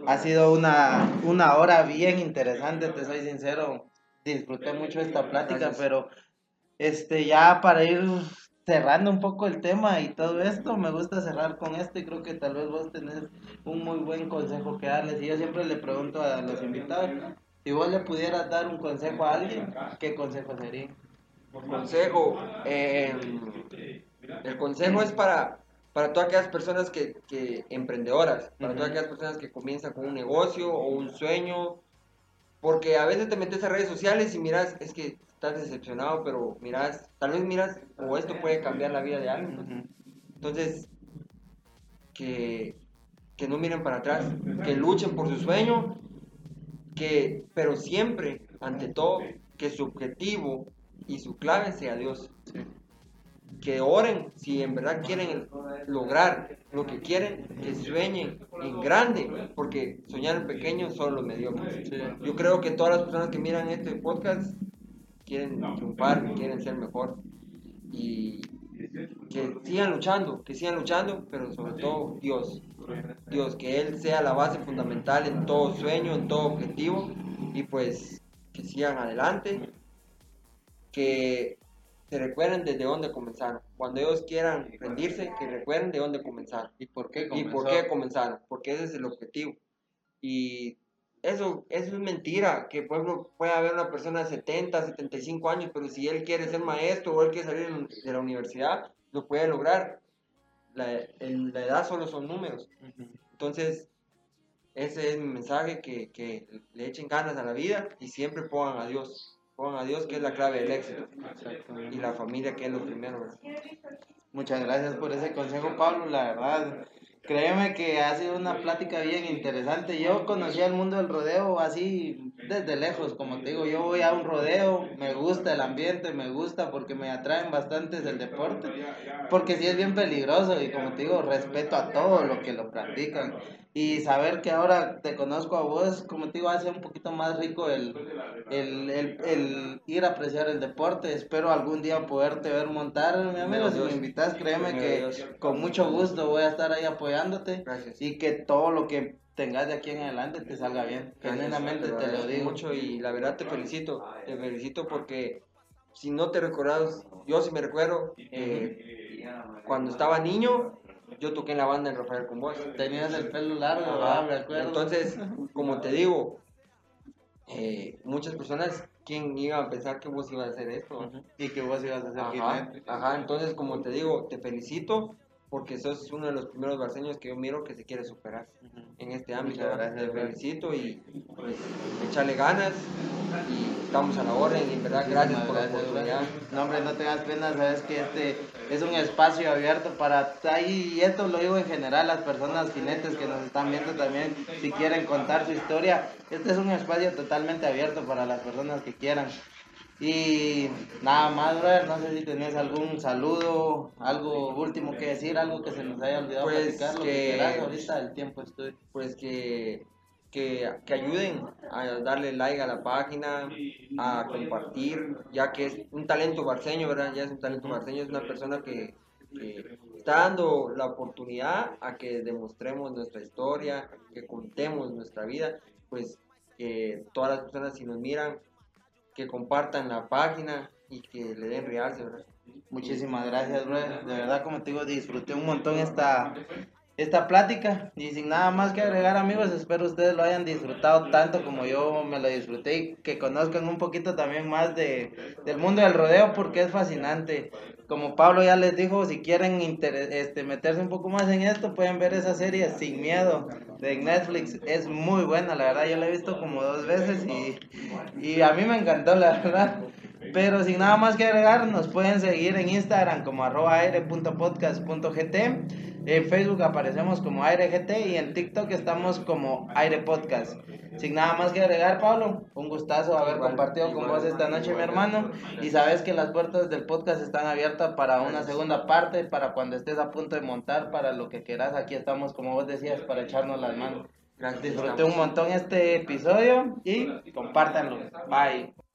Ha sido una, una hora bien interesante, te soy sincero. Disfruté mucho esta plática, Gracias. pero este ya para ir cerrando un poco el tema y todo esto, me gusta cerrar con esto y creo que tal vez vos tenés un muy buen consejo que darles. Y yo siempre le pregunto a los invitados, si vos le pudieras dar un consejo a alguien, ¿qué consejo sería? Consejo, eh, el consejo es para, para todas aquellas personas que, que emprendedoras, para todas aquellas personas que comienzan con un negocio o un sueño, porque a veces te metes a redes sociales y miras, es que estás decepcionado, pero miras, tal vez miras, o esto puede cambiar la vida de alguien. pues. Entonces, que, que no miren para atrás, que luchen por su sueño, que, pero siempre, ante todo, que su objetivo y su clave sea Dios. Que oren si en verdad quieren lograr lo que quieren, que sueñen en grande, porque soñar en pequeño solo los mediocres. Yo creo que todas las personas que miran este podcast quieren triunfar, quieren ser mejor. Y que sigan luchando, que sigan luchando, pero sobre todo Dios. Dios, que Él sea la base fundamental en todo sueño, en todo objetivo, y pues que sigan adelante, que se recuerden desde dónde comenzaron. Cuando ellos quieran rendirse, que recuerden de dónde comenzaron. ¿Y por qué ¿Y comenzó? por qué comenzaron? Porque ese es el objetivo. Y eso, eso es mentira, que por ejemplo puede haber una persona de 70, 75 años, pero si él quiere ser maestro o él quiere salir de la universidad, lo puede lograr. La, el- la edad solo son números. Entonces, ese es mi mensaje, que, que le echen ganas a la vida y siempre pongan a Dios. pongan a Dios que es la clave del éxito y la familia que es lo primero. ¿verdad? Muchas gracias por ese consejo, Pablo. La verdad, créeme que ha sido una plática bien interesante. Yo conocí el mundo del rodeo así desde lejos, como te digo, yo voy a un rodeo, me gusta el ambiente, me gusta porque me atraen bastante el deporte, porque sí es bien peligroso y como te digo, respeto a todos los que lo practican. Y saber que ahora te conozco a vos, como te digo, hace un poquito más rico el, el, el, el ir a apreciar el deporte. Espero algún día poderte ver montar, mi amigo. Si me invitas, créeme que con mucho gusto voy a estar ahí apoyándote. Gracias. Y que todo lo que tengas de aquí en adelante te salga bien. Genuinamente te lo digo. mucho y la verdad te felicito, te felicito porque si no te recuerdas, yo sí me recuerdo, eh, cuando estaba niño, yo toqué en la banda en Rafael con vos. Tenías el pelo largo, ah, me acuerdo. Entonces, como te digo, *laughs* eh, muchas personas, ¿quién iba a pensar que vos ibas a hacer esto? Y que vos ibas a ser Ajá, ajá, entonces como te digo, te felicito porque sos uno de los primeros barceños que yo miro que se quiere superar en este ámbito. Muchas ¿verdad? gracias, te felicito y pues echarle ganas y estamos a la orden y en verdad gracias por la oportunidad. gracias. No, hombre, no tengas pena, sabes que este es un espacio abierto para ahí, y esto lo digo en general, las personas jinetes que nos están viendo también, si quieren contar su historia, este es un espacio totalmente abierto para las personas que quieran. Y nada más, brother, no sé si tenés algún saludo, algo último que decir, algo que se nos haya olvidado Pues platicar, lo que que- quieras, ahorita el tiempo es tuyo. Pues que, que, que ayuden a darle like a la página, a compartir, ya que es un talento barceño, ¿verdad? Ya es un talento barceño, es una persona que, que está dando la oportunidad a que demostremos nuestra historia, que contemos nuestra vida, pues que todas las personas si nos miran, que compartan la página y que le den realce, ¿verdad? Muchísimas gracias, bro. De verdad, como te digo, disfruté un montón esta, esta plática. Y sin nada más que agregar, amigos, espero ustedes lo hayan disfrutado tanto como yo me lo disfruté y que conozcan un poquito también más de, del mundo del rodeo porque es fascinante. Como Pablo ya les dijo, si quieren este, meterse un poco más en esto, pueden ver esa serie Sin Miedo de Netflix. Es muy buena, la verdad. Yo la he visto como dos veces y, y a mí me encantó, la verdad. Pero sin nada más que agregar, nos pueden seguir en Instagram como arroba aire.podcast.gt. En Facebook aparecemos como AireGT y en TikTok estamos como Aire Podcast. Sin nada más que agregar, Pablo, un gustazo haber compartido con vos esta noche, mi hermano. Y sabes que las puertas del podcast están abiertas para una segunda parte, para cuando estés a punto de montar, para lo que quieras. Aquí estamos, como vos decías, para echarnos las manos. Disfruté un montón este episodio y compártanlo. Bye.